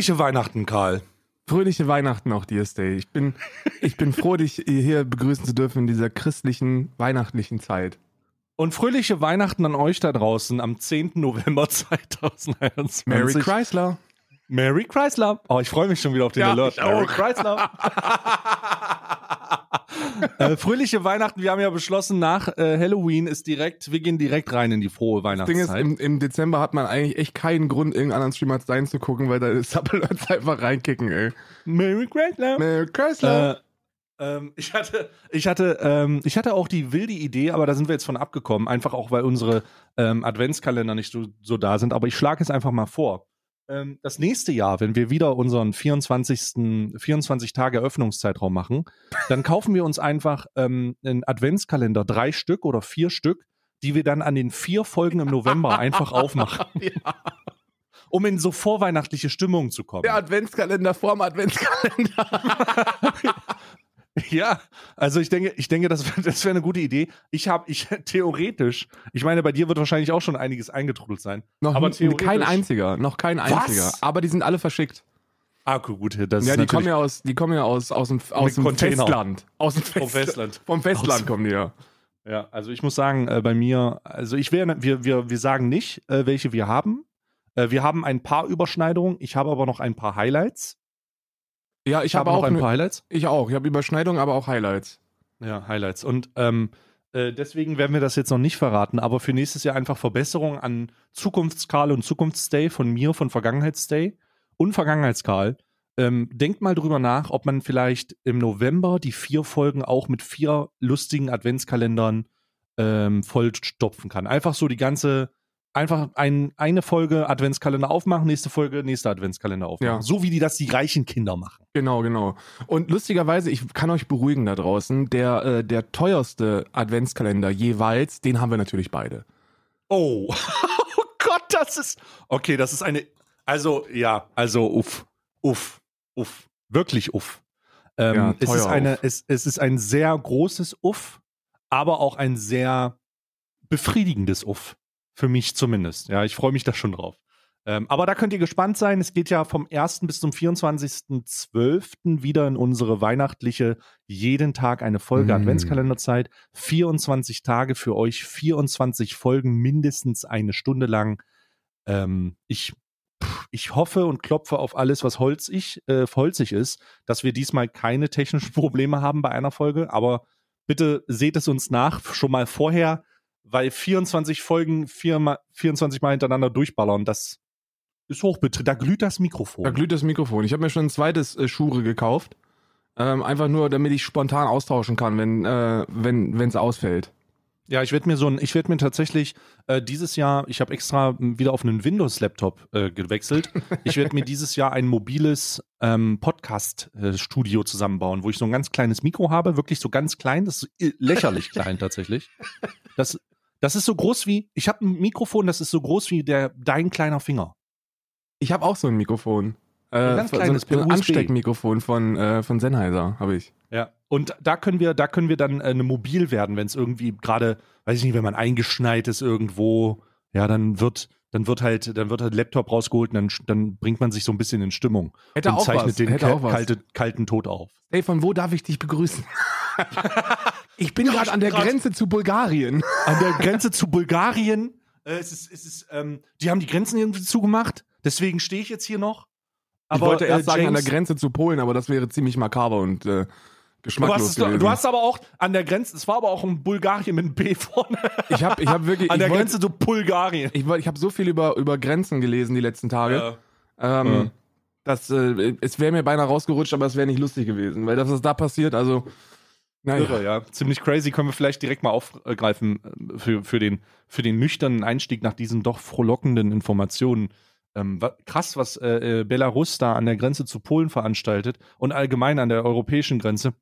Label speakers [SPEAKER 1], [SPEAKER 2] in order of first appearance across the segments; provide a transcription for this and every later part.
[SPEAKER 1] Fröhliche Weihnachten, Karl.
[SPEAKER 2] Fröhliche Weihnachten auch dir, Stay. Ich bin, ich bin froh, dich hier begrüßen zu dürfen in dieser christlichen, weihnachtlichen Zeit.
[SPEAKER 1] Und fröhliche Weihnachten an euch da draußen am 10. November 2021.
[SPEAKER 2] Merry Chrysler.
[SPEAKER 1] Merry Chrysler. Oh, ich freue mich schon wieder auf den
[SPEAKER 2] Ja,
[SPEAKER 1] Alert.
[SPEAKER 2] auch.
[SPEAKER 1] Chrysler. äh, fröhliche Weihnachten. Wir haben ja beschlossen, nach äh, Halloween ist direkt, wir gehen direkt rein in die frohe
[SPEAKER 2] Das Ding ist,
[SPEAKER 1] Weihnachtszeit.
[SPEAKER 2] im, im Dezember hat man eigentlich echt keinen Grund, irgendeinen anderen Streamer als deinen zu gucken, weil da Supplements einfach reinkicken, ey.
[SPEAKER 1] Merry Chrysler.
[SPEAKER 2] Merry Chrysler.
[SPEAKER 1] Äh, ähm, ich hatte, ich hatte, ähm, ich hatte auch die wilde Idee, aber da sind wir jetzt von abgekommen, einfach auch weil unsere ähm, Adventskalender nicht so, so da sind. Aber ich schlage es einfach mal vor. Ähm, das nächste Jahr, wenn wir wieder unseren 24. 24 Tage Öffnungszeitraum machen, dann kaufen wir uns einfach ähm, einen Adventskalender, drei Stück oder vier Stück, die wir dann an den vier Folgen im November einfach aufmachen, um in so vorweihnachtliche Stimmung zu kommen.
[SPEAKER 2] Der Adventskalender vorm Adventskalender.
[SPEAKER 1] Ja, also ich denke, ich denke, das, das wäre eine gute Idee. Ich habe, ich theoretisch, ich meine, bei dir wird wahrscheinlich auch schon einiges eingetrudelt sein.
[SPEAKER 2] Noch
[SPEAKER 1] Aber theoretisch-
[SPEAKER 2] kein einziger, noch kein einziger. Aber die sind alle verschickt.
[SPEAKER 1] Ah, gut, das
[SPEAKER 2] ja, die kommen ja aus, die kommen ja aus, aus dem, aus dem
[SPEAKER 1] Container.
[SPEAKER 2] Festland. Aus dem
[SPEAKER 1] vom Festland.
[SPEAKER 2] Vom Festland kommen die ja.
[SPEAKER 1] Ja, also ich muss sagen, äh, bei mir, also ich wäre, wir, wir, wir sagen nicht, äh, welche wir haben. Äh, wir haben ein paar Überschneidungen. Ich habe aber noch ein paar Highlights.
[SPEAKER 2] Ja, ich,
[SPEAKER 1] Ich habe
[SPEAKER 2] auch
[SPEAKER 1] ein paar Highlights.
[SPEAKER 2] Ich auch. Ich habe Überschneidungen, aber auch Highlights.
[SPEAKER 1] Ja, Highlights. Und ähm, äh, deswegen werden wir das jetzt noch nicht verraten, aber für nächstes Jahr einfach Verbesserungen an Zukunftskarl und Zukunftsstay von mir, von Vergangenheitsstay und Vergangenheitskarl. Ähm, denkt mal drüber nach, ob man vielleicht im November die vier Folgen auch mit vier lustigen Adventskalendern ähm, vollstopfen kann. Einfach so die ganze, einfach ein, eine Folge Adventskalender aufmachen, nächste Folge, nächster Adventskalender aufmachen.
[SPEAKER 2] Ja.
[SPEAKER 1] So wie die das die reichen Kinder machen.
[SPEAKER 2] Genau, genau. Und lustigerweise, ich kann euch beruhigen da draußen, der, äh, der teuerste Adventskalender jeweils, den haben wir natürlich beide.
[SPEAKER 1] Oh. oh Gott, das ist. Okay, das ist eine. Also, ja, also, uff, uff, uff. Wirklich uff. Ähm,
[SPEAKER 2] Ja,
[SPEAKER 1] es, ist eine, es, es ist ein sehr großes Uff, aber auch ein sehr befriedigendes Uff. Für mich zumindest. Ja, ich freue mich da schon drauf. Ähm, aber da könnt ihr gespannt sein. Es geht ja vom 1. bis zum 24.12. wieder in unsere weihnachtliche jeden Tag eine Folge
[SPEAKER 2] Mm.
[SPEAKER 1] Adventskalenderzeit. 24 Tage für euch, 24 Folgen, mindestens eine Stunde lang. Ähm, ich, pff, ich hoffe und klopfe auf alles, was holzig, äh, holzig ist, dass wir diesmal keine technischen Probleme haben bei einer Folge. Aber bitte seht es uns nach, schon mal vorher, weil 24 Folgen viermal, 24 Mal hintereinander durchballern, das ist hochbetrieben. Da glüht das Mikrofon.
[SPEAKER 2] Da glüht das Mikrofon. Ich habe mir schon ein zweites äh, Schure gekauft. Ähm, einfach nur, damit ich spontan austauschen kann, wenn äh, wenn es ausfällt.
[SPEAKER 1] Ja, ich werde mir so ein, ich werde mir tatsächlich äh, dieses Jahr, ich habe extra m, wieder auf einen Windows-Laptop äh, gewechselt. Ich werde mir dieses Jahr ein mobiles ähm, Podcast-Studio zusammenbauen, wo ich so ein ganz kleines Mikro habe, wirklich so ganz klein, das ist i- lächerlich klein tatsächlich. Das, das ist so groß wie, ich habe ein Mikrofon, das ist so groß wie der dein kleiner Finger.
[SPEAKER 2] Ich habe auch so ein Mikrofon. Äh,
[SPEAKER 1] Ein ganz kleines
[SPEAKER 2] so ein. Ansteckmikrofon von, äh, von Sennheiser habe ich.
[SPEAKER 1] Ja. Und da können wir, da können wir dann äh, eine mobil werden, wenn es irgendwie gerade, weiß ich nicht, wenn man eingeschneit ist irgendwo, ja, dann wird, dann wird halt, dann wird halt Laptop rausgeholt und dann, dann bringt man sich so ein bisschen in Stimmung
[SPEAKER 2] Hätte
[SPEAKER 1] und
[SPEAKER 2] auch
[SPEAKER 1] zeichnet
[SPEAKER 2] was.
[SPEAKER 1] den
[SPEAKER 2] Hätte
[SPEAKER 1] ka-
[SPEAKER 2] auch was.
[SPEAKER 1] kalte, kalten Tod auf.
[SPEAKER 2] Ey, von wo darf ich dich begrüßen? ich bin
[SPEAKER 1] Ja,
[SPEAKER 2] gerade an der Grenze zu Bulgarien.
[SPEAKER 1] An der Grenze zu Bulgarien, äh, es ist, es ist, ähm, die haben die Grenzen irgendwie zugemacht, deswegen stehe ich jetzt hier noch.
[SPEAKER 2] ich wollte erst
[SPEAKER 1] äh,
[SPEAKER 2] sagen an der Grenze zu Polen, aber das wäre ziemlich makaber und äh,
[SPEAKER 1] Du
[SPEAKER 2] geschmacklos
[SPEAKER 1] hast, es,
[SPEAKER 2] gewesen.
[SPEAKER 1] du hast aber auch an der Grenze, es war aber auch ein Bulgarien mit einem B vorne.
[SPEAKER 2] ich habe ich hab wirklich
[SPEAKER 1] An der
[SPEAKER 2] wollt-
[SPEAKER 1] Grenze zu Bulgarien.
[SPEAKER 2] Ich, ich habe so viel über, über Grenzen gelesen die letzten Tage. Ähm,
[SPEAKER 1] Ja.
[SPEAKER 2] dass, äh, es wäre mir beinahe rausgerutscht, aber es wäre nicht lustig gewesen. Weil das, was da passiert, also. Naja.
[SPEAKER 1] Irre, ja. Ziemlich crazy. Können wir vielleicht direkt mal aufgreifen äh, für, für, den, für den nüchternen Einstieg nach diesen doch frohlockenden Informationen. Ähm, krass, was äh, äh, Belarus da an der Grenze zu Polen veranstaltet und allgemein an der europäischen Grenze.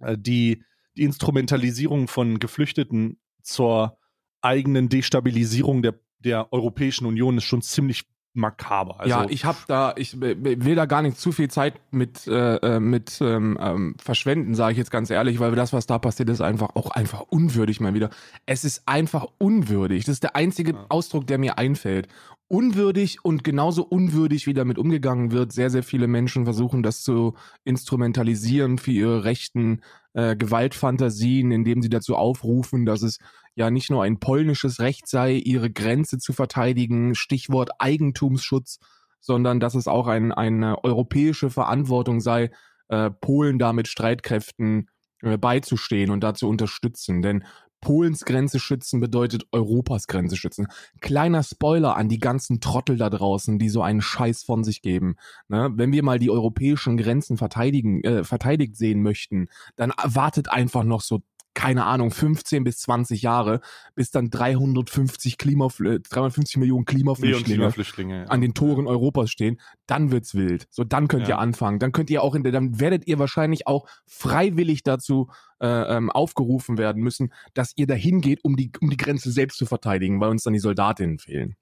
[SPEAKER 1] Äh, die, die Instrumentalisierung von Geflüchteten zur eigenen Destabilisierung der, der Europäischen Union ist schon ziemlich makaber. Also,
[SPEAKER 2] ja, ich habe da, ich will da gar nicht zu viel Zeit mit äh, äh, mit ähm, ähm, verschwenden, sage ich jetzt ganz ehrlich, weil das, was da passiert, ist einfach auch einfach unwürdig mal wieder. Es ist einfach unwürdig. Das ist der einzige ja. Ausdruck, der mir einfällt. Unwürdig und genauso unwürdig, wie damit umgegangen wird. Sehr, sehr viele Menschen versuchen, das zu instrumentalisieren für ihre rechten äh, Gewaltfantasien, indem sie dazu aufrufen, dass es ja nicht nur ein polnisches Recht sei, ihre Grenze zu verteidigen, Stichwort Eigentumsschutz, sondern dass es auch ein, eine europäische Verantwortung sei, äh, Polen da mit Streitkräften äh, beizustehen und da zu unterstützen. Denn Polens Grenze schützen bedeutet Europas Grenze schützen. Kleiner Spoiler an die ganzen Trottel da draußen, die so einen Scheiß von sich geben. Ne? Wenn wir mal die europäischen Grenzen verteidigen, äh, verteidigt sehen möchten, dann wartet einfach noch so keine Ahnung, 15 bis 20 Jahre, bis dann 350, Klimafl 350 Millionen Klimaflüchtlinge, Klimaflüchtlinge ja. an den Toren Europas stehen, dann wird's wild. So, dann könnt ja. ihr anfangen. Dann könnt ihr auch in der, dann werdet ihr wahrscheinlich auch freiwillig dazu äh, ähm, aufgerufen werden müssen, dass ihr dahin geht, um die, um die Grenze selbst zu verteidigen, weil uns dann die Soldatinnen fehlen.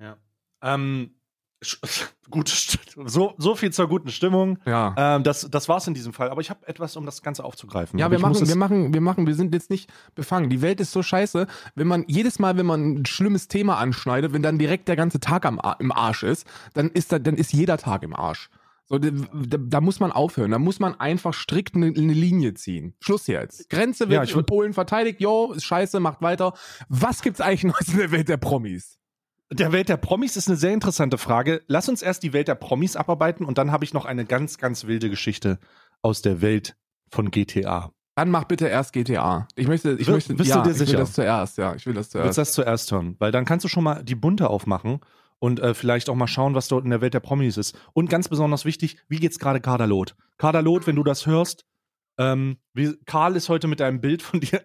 [SPEAKER 1] Ja. Ähm, Gut, so, so viel zur guten Stimmung.
[SPEAKER 2] Ja.
[SPEAKER 1] Ähm, das, das war's in diesem Fall. Aber ich habe etwas, um das Ganze aufzugreifen.
[SPEAKER 2] Ja, wir machen, wir machen, wir machen, wir sind jetzt nicht befangen. Die Welt ist so scheiße, wenn man jedes Mal, wenn man ein schlimmes Thema anschneidet, wenn dann direkt der ganze Tag am, im Arsch ist, dann ist da, dann ist jeder Tag im Arsch. So, da, da, muss man aufhören. Da muss man einfach strikt eine, eine Linie ziehen. Schluss jetzt. Grenze wird ja, in Polen verteidigt. Jo, ist scheiße, macht weiter. Was gibt's eigentlich Neues in der Welt der Promis?
[SPEAKER 1] Der Welt der Promis ist eine sehr interessante Frage. Lass uns erst die Welt der Promis abarbeiten und dann habe ich noch eine ganz, ganz wilde Geschichte aus der Welt von GTA.
[SPEAKER 2] Dann mach bitte erst GTA. Ich möchte, ich
[SPEAKER 1] w
[SPEAKER 2] möchte,
[SPEAKER 1] bist ja, du dir sicher?
[SPEAKER 2] ich will das zuerst, ja, ich will das zuerst.
[SPEAKER 1] Willst das zuerst hören? Weil dann kannst du schon mal die Bunte aufmachen und äh, vielleicht auch mal schauen, was dort in der Welt der Promis ist. Und ganz besonders wichtig, wie geht's gerade Kaderlot? Kaderlot, wenn du das hörst, ähm, wie, Karl ist heute mit einem Bild von dir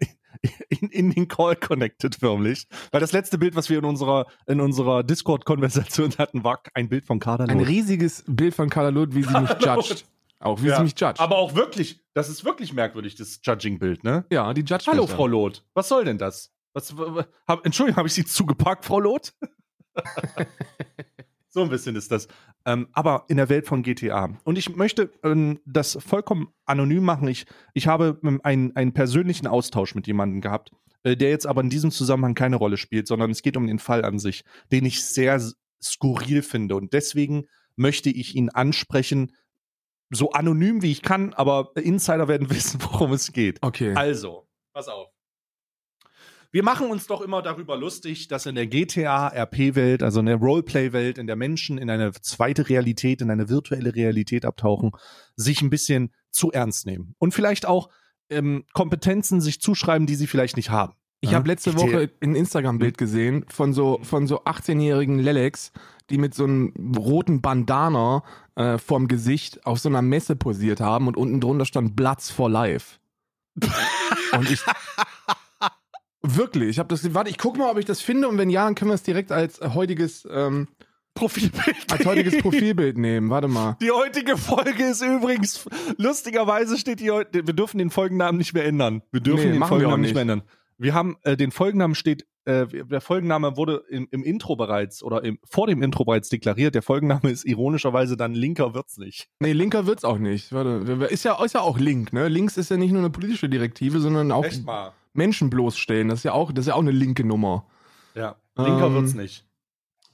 [SPEAKER 1] in, in, den Call connected förmlich. Weil das letzte Bild, was wir in unserer, in unserer Discord-Konversation hatten, war ein Bild von Kader
[SPEAKER 2] Ein riesiges Bild von Kader Loth, wie sie mich judgt. Auch wie ja. sie mich judgt.
[SPEAKER 1] Aber auch wirklich, das ist wirklich merkwürdig, das Judging-Bild, ne?
[SPEAKER 2] Ja, die Judge.
[SPEAKER 1] Hallo, Frau Loth. Was soll denn das? Was, hab, Entschuldigung, habe ich Sie zugepackt, Frau Loth? So ein bisschen ist das. Ähm, aber in der Welt von GTA. Und ich möchte ähm, das vollkommen anonym machen. Ich, ich habe ähm, einen, einen persönlichen Austausch mit jemandem gehabt, äh, der jetzt aber in diesem Zusammenhang keine Rolle spielt, sondern es geht um den Fall an sich, den ich sehr skurril finde. Und deswegen möchte ich ihn ansprechen, so anonym wie ich kann, aber Insider werden wissen, worum es geht.
[SPEAKER 2] Okay.
[SPEAKER 1] Also, pass auf. Wir machen uns doch immer darüber lustig, dass in der GTA-RP-Welt, also in der Roleplay-Welt, in der Menschen in eine zweite Realität, in eine virtuelle Realität abtauchen, sich ein bisschen zu ernst nehmen. Und vielleicht auch ähm, Kompetenzen sich zuschreiben, die sie vielleicht nicht haben.
[SPEAKER 2] Ich habe letzte Woche ein Instagram-Bild gesehen von so, von so 18-jährigen Lelex, die mit so einem roten Bandana äh, vorm Gesicht auf so einer Messe posiert haben und unten drunter stand Bloods for Life. und ich, Wirklich, ich habe das. Warte, ich gucke mal, ob ich das finde und wenn ja, dann können wir es direkt als heutiges ähm,
[SPEAKER 1] Profilbild.
[SPEAKER 2] Als heutiges Profilbild nehmen. Warte mal.
[SPEAKER 1] Die heutige Folge ist übrigens lustigerweise steht die heute. Wir dürfen den Folgennamen nicht mehr ändern. Wir dürfen nee, den Folgennamen nicht. nicht mehr ändern. Wir haben äh, den Folgennamen steht. Äh, der Folgenname wurde im, im Intro bereits oder im, vor dem Intro bereits deklariert. Der Folgenname ist ironischerweise dann Linker wird's nicht.
[SPEAKER 2] Nee, Linker wird's auch nicht. Warte, ist ja, ist ja auch Link, ne? Links ist ja nicht nur eine politische Direktive, sondern auch. Echt mal. Menschen bloßstellen. Das ist ja auch, das ist ja auch eine linke Nummer.
[SPEAKER 1] Ja, linker ähm, wird's nicht.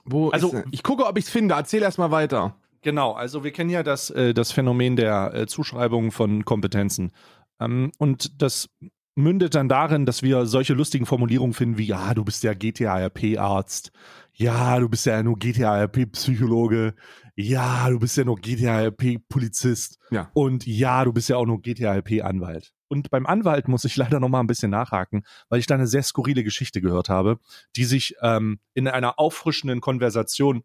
[SPEAKER 2] Wo also, ich gucke, ob ich es finde. Erzähl erst mal weiter.
[SPEAKER 1] Genau, also wir kennen ja das, äh, das Phänomen der äh, Zuschreibung von Kompetenzen. Ähm, und das mündet dann darin, dass wir solche lustigen Formulierungen finden wie, ja, du bist ja GTA-RP-Arzt, ja, du bist ja nur GTA-RP-Psychologe, ja, du bist ja nur GTA-RP-Polizist
[SPEAKER 2] ja.
[SPEAKER 1] und ja, du bist ja auch nur GTA-RP-Anwalt. Und beim Anwalt muss ich leider noch mal ein bisschen nachhaken, weil ich da eine sehr skurrile Geschichte gehört habe, die sich ähm, in einer auffrischenden Konversation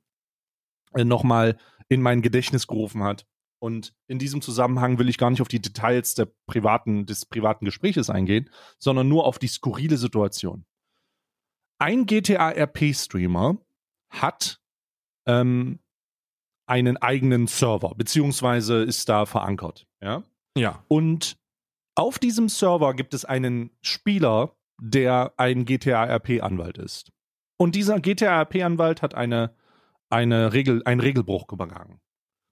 [SPEAKER 1] äh, noch mal in mein Gedächtnis gerufen hat. Und in diesem Zusammenhang will ich gar nicht auf die Details der privaten, des privaten Gespräches eingehen, sondern nur auf die skurrile Situation. Ein GTA-RP-Streamer hat ähm, einen eigenen Server, beziehungsweise ist da verankert. Ja.
[SPEAKER 2] Ja.
[SPEAKER 1] Und auf diesem Server gibt es einen Spieler, der ein GTA-RP-Anwalt ist. Und dieser GTA-RP-Anwalt hat eine eine Regel, einen Regelbruch begangen.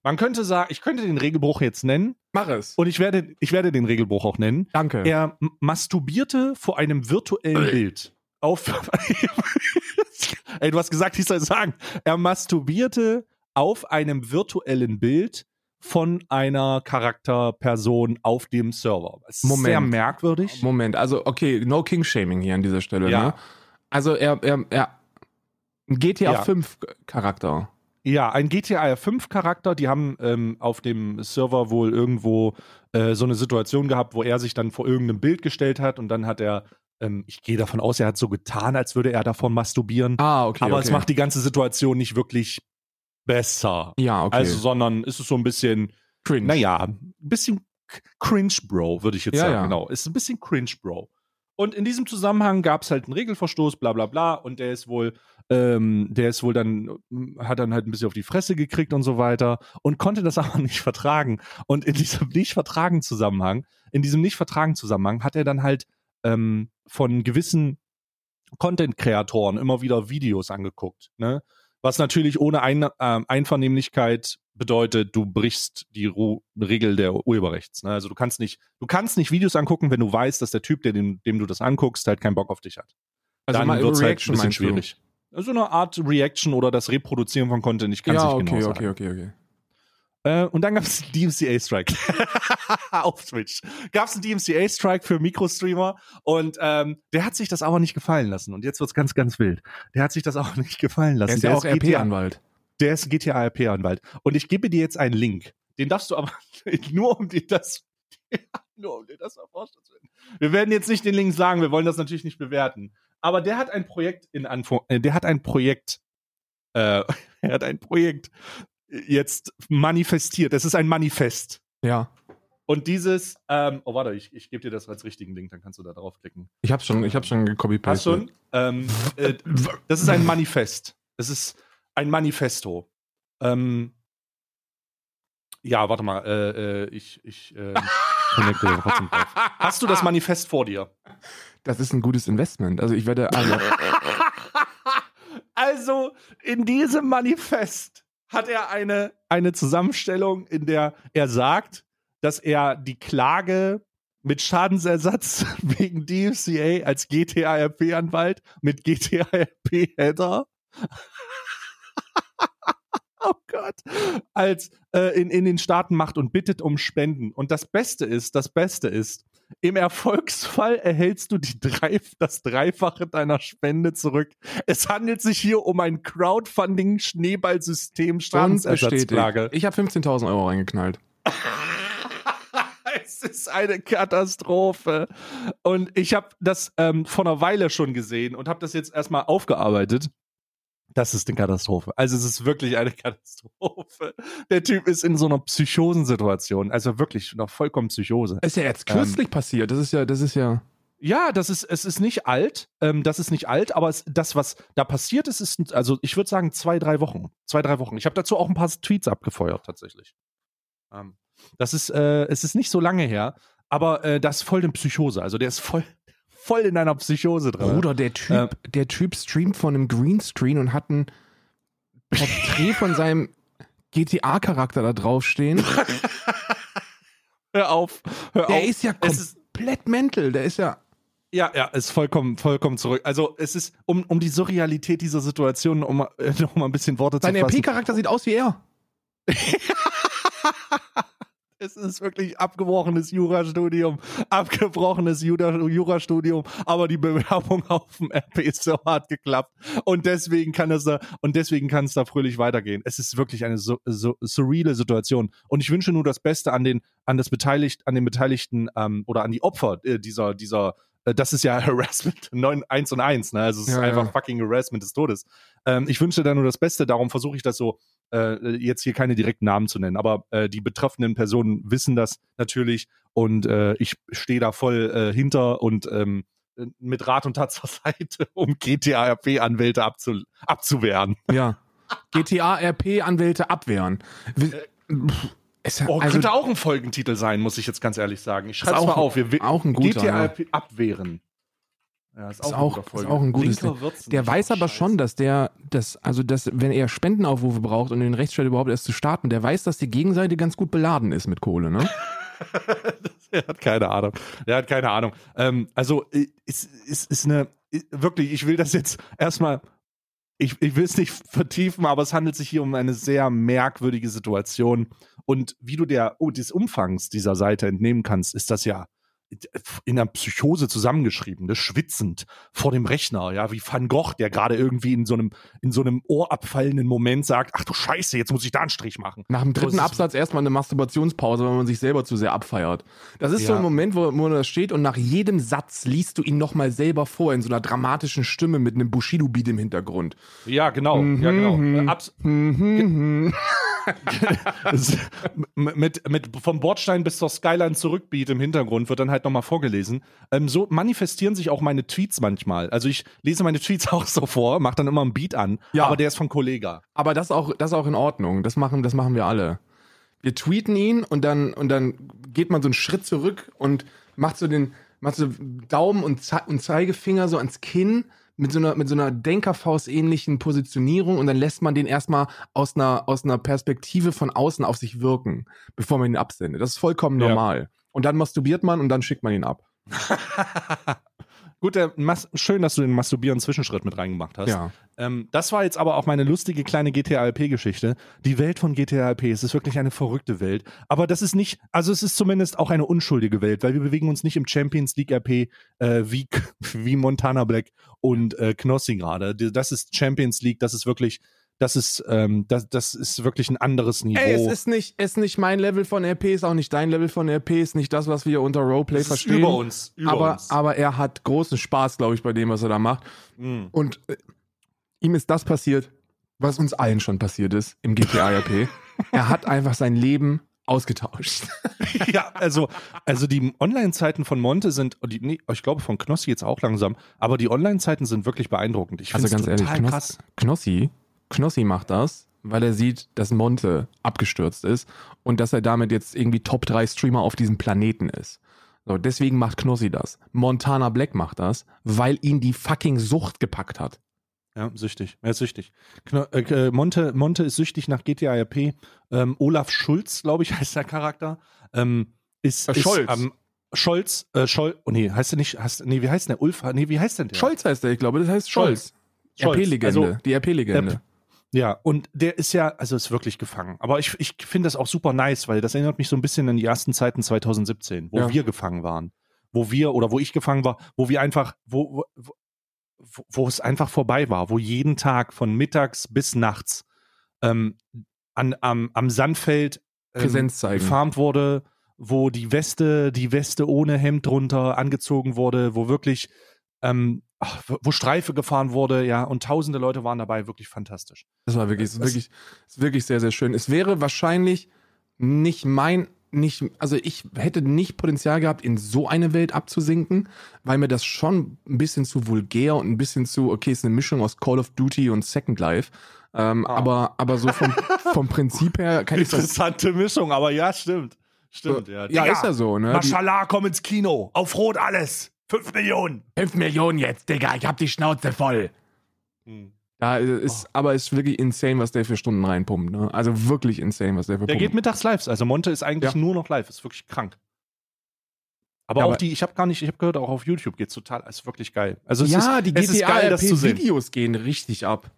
[SPEAKER 1] Man könnte sagen, ich könnte den Regelbruch jetzt nennen
[SPEAKER 2] Mach es.
[SPEAKER 1] und ich werde, ich werde den Regelbruch auch nennen.
[SPEAKER 2] Danke.
[SPEAKER 1] Er masturbierte vor einem virtuellen Bild. Auf. Ey, du hast gesagt, ich soll sagen. Er masturbierte auf einem virtuellen Bild von einer Charakterperson auf dem Server.
[SPEAKER 2] Moment.
[SPEAKER 1] sehr merkwürdig.
[SPEAKER 2] Moment, also okay, no King Shaming hier an dieser Stelle.
[SPEAKER 1] Ja.
[SPEAKER 2] Ne? Also er, er, er ein GTA
[SPEAKER 1] Ja.
[SPEAKER 2] 5 Charakter.
[SPEAKER 1] Ja, ein GTA 5 Charakter, die haben ähm, auf dem Server wohl irgendwo äh, so eine Situation gehabt, wo er sich dann vor irgendeinem Bild gestellt hat und dann hat er, ähm, ich gehe davon aus, er hat so getan, als würde er davon masturbieren.
[SPEAKER 2] Ah, okay.
[SPEAKER 1] aber
[SPEAKER 2] okay.
[SPEAKER 1] es macht die ganze Situation nicht wirklich besser.
[SPEAKER 2] ja, okay.
[SPEAKER 1] Also, sondern ist es so ein bisschen,
[SPEAKER 2] cringe.
[SPEAKER 1] naja, ein bisschen cringe, Bro, würde ich jetzt
[SPEAKER 2] Ja,
[SPEAKER 1] sagen.
[SPEAKER 2] ja.
[SPEAKER 1] Genau, ist ein bisschen cringe, Bro. Und in diesem Zusammenhang gab es halt einen Regelverstoß, bla bla bla, und der ist wohl, ähm, der ist wohl dann, ähm, hat dann halt ein bisschen auf die Fresse gekriegt und so weiter und konnte das aber nicht vertragen. Und in diesem nicht vertragen Zusammenhang, in diesem nicht vertragen Zusammenhang hat er dann halt ähm, von gewissen Content-Kreatoren immer wieder Videos angeguckt, ne? Was natürlich ohne Ein ähm, Einvernehmlichkeit bedeutet, du brichst die Ru Regel der Urheberrechts. Ne? Also du kannst nicht, du kannst nicht Videos angucken, wenn du weißt, dass der Typ, der dem, dem du das anguckst, halt keinen Bock auf dich hat.
[SPEAKER 2] also
[SPEAKER 1] Dann
[SPEAKER 2] über
[SPEAKER 1] wird's halt ein bisschen schwierig. So eine Art Reaction oder das Reproduzieren von Content, ich kann es
[SPEAKER 2] Ja,
[SPEAKER 1] nicht
[SPEAKER 2] okay,
[SPEAKER 1] genau
[SPEAKER 2] okay,
[SPEAKER 1] sagen.
[SPEAKER 2] okay, okay.
[SPEAKER 1] Äh, und dann gab es DMCA-Strike auf Twitch. Gab es einen DMCA-Strike für Mikrostreamer und ähm, der hat sich das aber nicht gefallen lassen. Und jetzt wird's ganz, ganz wild. Der hat sich das auch nicht gefallen lassen.
[SPEAKER 2] Er ist
[SPEAKER 1] der
[SPEAKER 2] ja auch RP-Anwalt.
[SPEAKER 1] Der ist GTA RP-Anwalt. Und ich gebe dir jetzt einen Link. Den darfst du aber nur um dir das, nur um dir das mal vorstellen zu können. Wir werden jetzt nicht den Link sagen, wir wollen das natürlich nicht bewerten. Aber der hat ein Projekt in Anführung, äh, der hat ein Projekt, äh, er hat ein Projekt jetzt manifestiert. Es ist ein Manifest.
[SPEAKER 2] Ja.
[SPEAKER 1] Und dieses, ähm, oh warte, ich, ich gebe dir das als richtigen Link, dann kannst du da draufklicken.
[SPEAKER 2] Ich hab's schon, ich hab's schon gecopy
[SPEAKER 1] Hast du? Ähm, äh, das ist ein Manifest. Es ist ein Manifesto. Ähm, ja, warte mal, äh, äh, ich, ich äh, drauf. Hast du das Manifest vor dir?
[SPEAKER 2] Das ist ein gutes Investment. Also ich werde also,
[SPEAKER 1] Also, in diesem Manifest hat er eine, eine Zusammenstellung, in der er sagt, dass er die Klage mit Schadensersatz wegen DFCA als GTA-RP-Anwalt mit GTA-RP-Header Oh Gott. Als äh, in, in den Staaten macht und bittet um Spenden. Und das Beste ist, das Beste ist, im Erfolgsfall erhältst du drei, das Dreifache deiner Spende zurück. Es handelt sich hier um ein Crowdfunding-Schneeballsystem. Schadensersatzklage.
[SPEAKER 2] Ich habe 15.000 Euro reingeknallt.
[SPEAKER 1] es ist eine Katastrophe. Und ich habe das ähm, vor einer Weile schon gesehen und habe das jetzt erstmal aufgearbeitet. Das ist eine Katastrophe. Also es ist wirklich eine Katastrophe. Der Typ ist in so einer Psychosensituation. Also wirklich noch vollkommen Psychose.
[SPEAKER 2] Ist ja jetzt
[SPEAKER 1] Ähm,
[SPEAKER 2] kürzlich passiert. Das ist ja, das ist ja.
[SPEAKER 1] Ja, das ist, es ist nicht alt. Ähm, das ist nicht alt, aber es, das, was da passiert ist, ist, also ich würde sagen, zwei, drei Wochen. Zwei, drei Wochen. Ich habe dazu auch ein paar Tweets abgefeuert, tatsächlich. Ähm, das ist, äh, es ist nicht so lange her, aber äh, das ist voll eine Psychose. Also der ist voll, voll in einer Psychose drin.
[SPEAKER 2] Bruder, der Typ, der Typ streamt von einem Greenscreen und hat ein Porträt von seinem GTA-Charakter da draufstehen.
[SPEAKER 1] Hör auf, hör
[SPEAKER 2] Der
[SPEAKER 1] auf.
[SPEAKER 2] ist ja
[SPEAKER 1] ist-
[SPEAKER 2] komplett mental. Der ist ja.
[SPEAKER 1] Ja, ja, ist vollkommen, vollkommen zurück. Also es ist, um, um die Surrealität dieser Situation, um äh, noch mal ein bisschen Worte
[SPEAKER 2] Sein
[SPEAKER 1] zu fassen.
[SPEAKER 2] RP-Charakter sieht aus wie er.
[SPEAKER 1] Es ist wirklich abgebrochenes Jurastudium, abgebrochenes Jura- Jurastudium, aber die Bewerbung auf dem RP ist so hart geklappt und deswegen kann es da und deswegen kann es da fröhlich weitergehen. Es ist wirklich eine so, so surreale Situation und ich wünsche nur das Beste an den an das beteiligt an den Beteiligten ähm, oder an die Opfer äh, dieser dieser äh, das ist ja Harassment 9, 1 und 1, ne? Also es ist
[SPEAKER 2] Ja,
[SPEAKER 1] einfach
[SPEAKER 2] ja.
[SPEAKER 1] fucking Harassment des Todes. Ähm, ich wünsche da nur das Beste, darum versuche ich das so äh, jetzt hier keine direkten Namen zu nennen, aber äh, die betroffenen Personen wissen das natürlich und äh, ich stehe da voll äh, hinter und ähm, mit Rat und Tat zur Seite, um GTA-RP-Anwälte abzu abzuwehren.
[SPEAKER 2] Ja. GTA-RP-Anwälte abwehren. Pff, Es,
[SPEAKER 1] Oh,
[SPEAKER 2] also,
[SPEAKER 1] könnte auch ein Folgentitel sein, muss ich jetzt ganz ehrlich sagen. Ich schreibe es mal
[SPEAKER 2] auch-
[SPEAKER 1] auf. Wir
[SPEAKER 2] auch ein guter,
[SPEAKER 1] GTA-RP abwehren. Ja,
[SPEAKER 2] Ist auch, ist auch ein gutes. Der weiß aber
[SPEAKER 1] Scheiße.
[SPEAKER 2] schon, dass der, dass, also dass, wenn er Spendenaufrufe braucht, um den Rechtsstreit überhaupt erst zu starten, der weiß, dass die Gegenseite ganz gut beladen ist mit Kohle, ne?
[SPEAKER 1] er hat keine Ahnung. Er hat keine Ahnung. Ähm, also, äh, ist, ist, ist eine, äh, wirklich, ich will das jetzt erstmal, ich, ich will es nicht vertiefen, aber es handelt sich hier um eine sehr merkwürdige Situation. Und wie du der, oh, des Umfangs dieser Seite entnehmen kannst, ist das ja in einer Psychose zusammengeschrieben, ne? schwitzend vor dem Rechner, ja, wie Van Gogh, der gerade irgendwie in so einem, in so einem ohrabfallenden Moment sagt, ach du Scheiße, jetzt muss ich da einen Strich machen.
[SPEAKER 2] Nach dem
[SPEAKER 1] So
[SPEAKER 2] dritten Absatz erstmal eine Masturbationspause, weil man sich selber zu sehr abfeiert. Das ist so
[SPEAKER 1] Ja.
[SPEAKER 2] ein Moment, wo, wo das steht und nach jedem Satz liest du ihn nochmal selber vor in so einer dramatischen Stimme mit einem Bushido-Beat im Hintergrund.
[SPEAKER 1] Ja, genau, ja, genau.
[SPEAKER 2] Mhm.
[SPEAKER 1] Äh, Abs
[SPEAKER 2] Mhm.
[SPEAKER 1] Es- m- mit, mit vom Bordstein bis zur Skyline zurückbeat im Hintergrund wird dann halt nochmal vorgelesen. Ähm, so manifestieren sich auch meine Tweets manchmal. Also ich lese meine Tweets auch so vor, mache dann immer einen Beat an,
[SPEAKER 2] Ja.
[SPEAKER 1] aber der ist von Kollega.
[SPEAKER 2] Aber das auch, das ist auch in Ordnung. Das machen, das machen wir alle. Wir tweeten ihn und dann, und dann geht man so einen Schritt zurück und macht so den, macht so Daumen und, Ze und Zeigefinger so ans Kinn mit so einer, mit so einer Denkerfaust-ähnlichen Positionierung und dann lässt man den erstmal aus einer, aus einer Perspektive von außen auf sich wirken, bevor man ihn absendet. Das ist vollkommen
[SPEAKER 1] Ja.
[SPEAKER 2] Und dann masturbiert man und dann schickt man ihn ab.
[SPEAKER 1] Gut, Mas schön, dass du den Masturbieren-Zwischenschritt mit reingemacht hast.
[SPEAKER 2] Ja.
[SPEAKER 1] Ähm, das war jetzt aber auch meine lustige kleine GTA-LP-Geschichte. Die Welt von GTA-LP, es ist wirklich eine verrückte Welt. Aber das ist nicht, also es ist zumindest auch eine unschuldige Welt, weil wir bewegen uns nicht im Champions League-RP äh, wie, wie Montana Black und äh, Knossi gerade. Das ist Champions League, das ist wirklich, das ist, ähm, das, das ist wirklich ein anderes Niveau.
[SPEAKER 2] Ey, es ist nicht, ist nicht mein Level von RP, ist auch nicht dein Level von RP, ist nicht das, was wir unter Roleplay
[SPEAKER 1] Das ist
[SPEAKER 2] verstehen.
[SPEAKER 1] über uns, über
[SPEAKER 2] aber,
[SPEAKER 1] uns.
[SPEAKER 2] aber er hat großen Spaß, glaube ich, bei dem, was er da macht.
[SPEAKER 1] Mm.
[SPEAKER 2] Und äh, ihm ist das passiert, was uns allen schon passiert ist im GTA-RP. er hat einfach sein Leben ausgetauscht.
[SPEAKER 1] ja, also, also die Online-Zeiten von Monte sind, die, nee, ich glaube von Knossi jetzt auch langsam, aber die Online-Zeiten sind wirklich beeindruckend. Ich finde
[SPEAKER 2] Also
[SPEAKER 1] es
[SPEAKER 2] ganz
[SPEAKER 1] total
[SPEAKER 2] ehrlich,
[SPEAKER 1] krass.
[SPEAKER 2] Knos Knossi, Knossi macht das, weil er sieht, dass Monte abgestürzt ist und dass er damit jetzt irgendwie Top 3 Streamer auf diesem Planeten ist. So, deswegen macht Knossi das. Montana Black macht das, weil ihn die fucking Sucht gepackt hat.
[SPEAKER 1] Ja, süchtig. Er ist süchtig. Kno äh, äh, Monte, Monte ist süchtig nach GTA RP. Ähm, Olaf Schulz, glaube ich, heißt der Charakter. Ähm, ist,
[SPEAKER 2] Äh,
[SPEAKER 1] ist
[SPEAKER 2] Scholz.
[SPEAKER 1] am Scholz, äh, Schol oh nee, heißt der nicht, heißt, nee, wie heißt der? Ulf, nee, wie heißt denn der?
[SPEAKER 2] Scholz heißt er, ich glaube, das heißt Scholz.
[SPEAKER 1] Scholz.
[SPEAKER 2] RP-Legende,
[SPEAKER 1] Also,
[SPEAKER 2] die RP-Legende.
[SPEAKER 1] Ja, und der ist ja, also ist wirklich gefangen. Aber ich, ich finde das auch super nice, weil das erinnert mich so ein bisschen an die ersten Zeiten 2017, wo
[SPEAKER 2] Ja.
[SPEAKER 1] wir gefangen waren. Wo wir, oder wo ich gefangen war, wo wir einfach, wo, wo, wo, es einfach vorbei war, wo jeden Tag von mittags bis nachts ähm, an, am, am Sandfeld ähm,
[SPEAKER 2] Präsenz zeigen.
[SPEAKER 1] gefarmt wurde, wo die Weste, die Weste ohne Hemd drunter angezogen wurde, wo wirklich, ähm, ach, wo Streife gefahren wurde, ja, und tausende Leute waren dabei, wirklich fantastisch.
[SPEAKER 2] Das war wirklich, das ist
[SPEAKER 1] Das-
[SPEAKER 2] wirklich, ist wirklich sehr, sehr schön. Es wäre wahrscheinlich nicht mein, nicht, also ich hätte nicht Potenzial gehabt, in so eine Welt abzusinken, weil mir das schon ein bisschen zu vulgär und ein bisschen zu, okay, ist eine Mischung aus Call of Duty und Second Life. Ähm,
[SPEAKER 1] Ah.
[SPEAKER 2] aber, aber so vom, vom Prinzip her kann ich das.
[SPEAKER 1] Interessante Mischung, aber ja, stimmt. Stimmt, ja.
[SPEAKER 2] Ja, ist ja so, ne?
[SPEAKER 1] Mashallah, komm ins Kino. Auf Rot alles. Fünf Millionen.
[SPEAKER 2] 5 Millionen jetzt, Digga, ich hab die Schnauze voll. Da ist, aber ist wirklich insane, was der für Stunden reinpumpt, ne? Also wirklich insane, was der für
[SPEAKER 1] Der
[SPEAKER 2] pumpt.
[SPEAKER 1] geht mittags live. Also Monte ist eigentlich
[SPEAKER 2] Ja.
[SPEAKER 1] nur noch live. Ist wirklich krank. Aber
[SPEAKER 2] Ja,
[SPEAKER 1] auch
[SPEAKER 2] aber-
[SPEAKER 1] die, ich habe gar nicht, ich habe gehört, auch auf YouTube geht's total, ist wirklich geil. Also es
[SPEAKER 2] ja,
[SPEAKER 1] ist,
[SPEAKER 2] die
[SPEAKER 1] es ist geil, das zu sehen.
[SPEAKER 2] GTA-RP-Videos gehen richtig ab.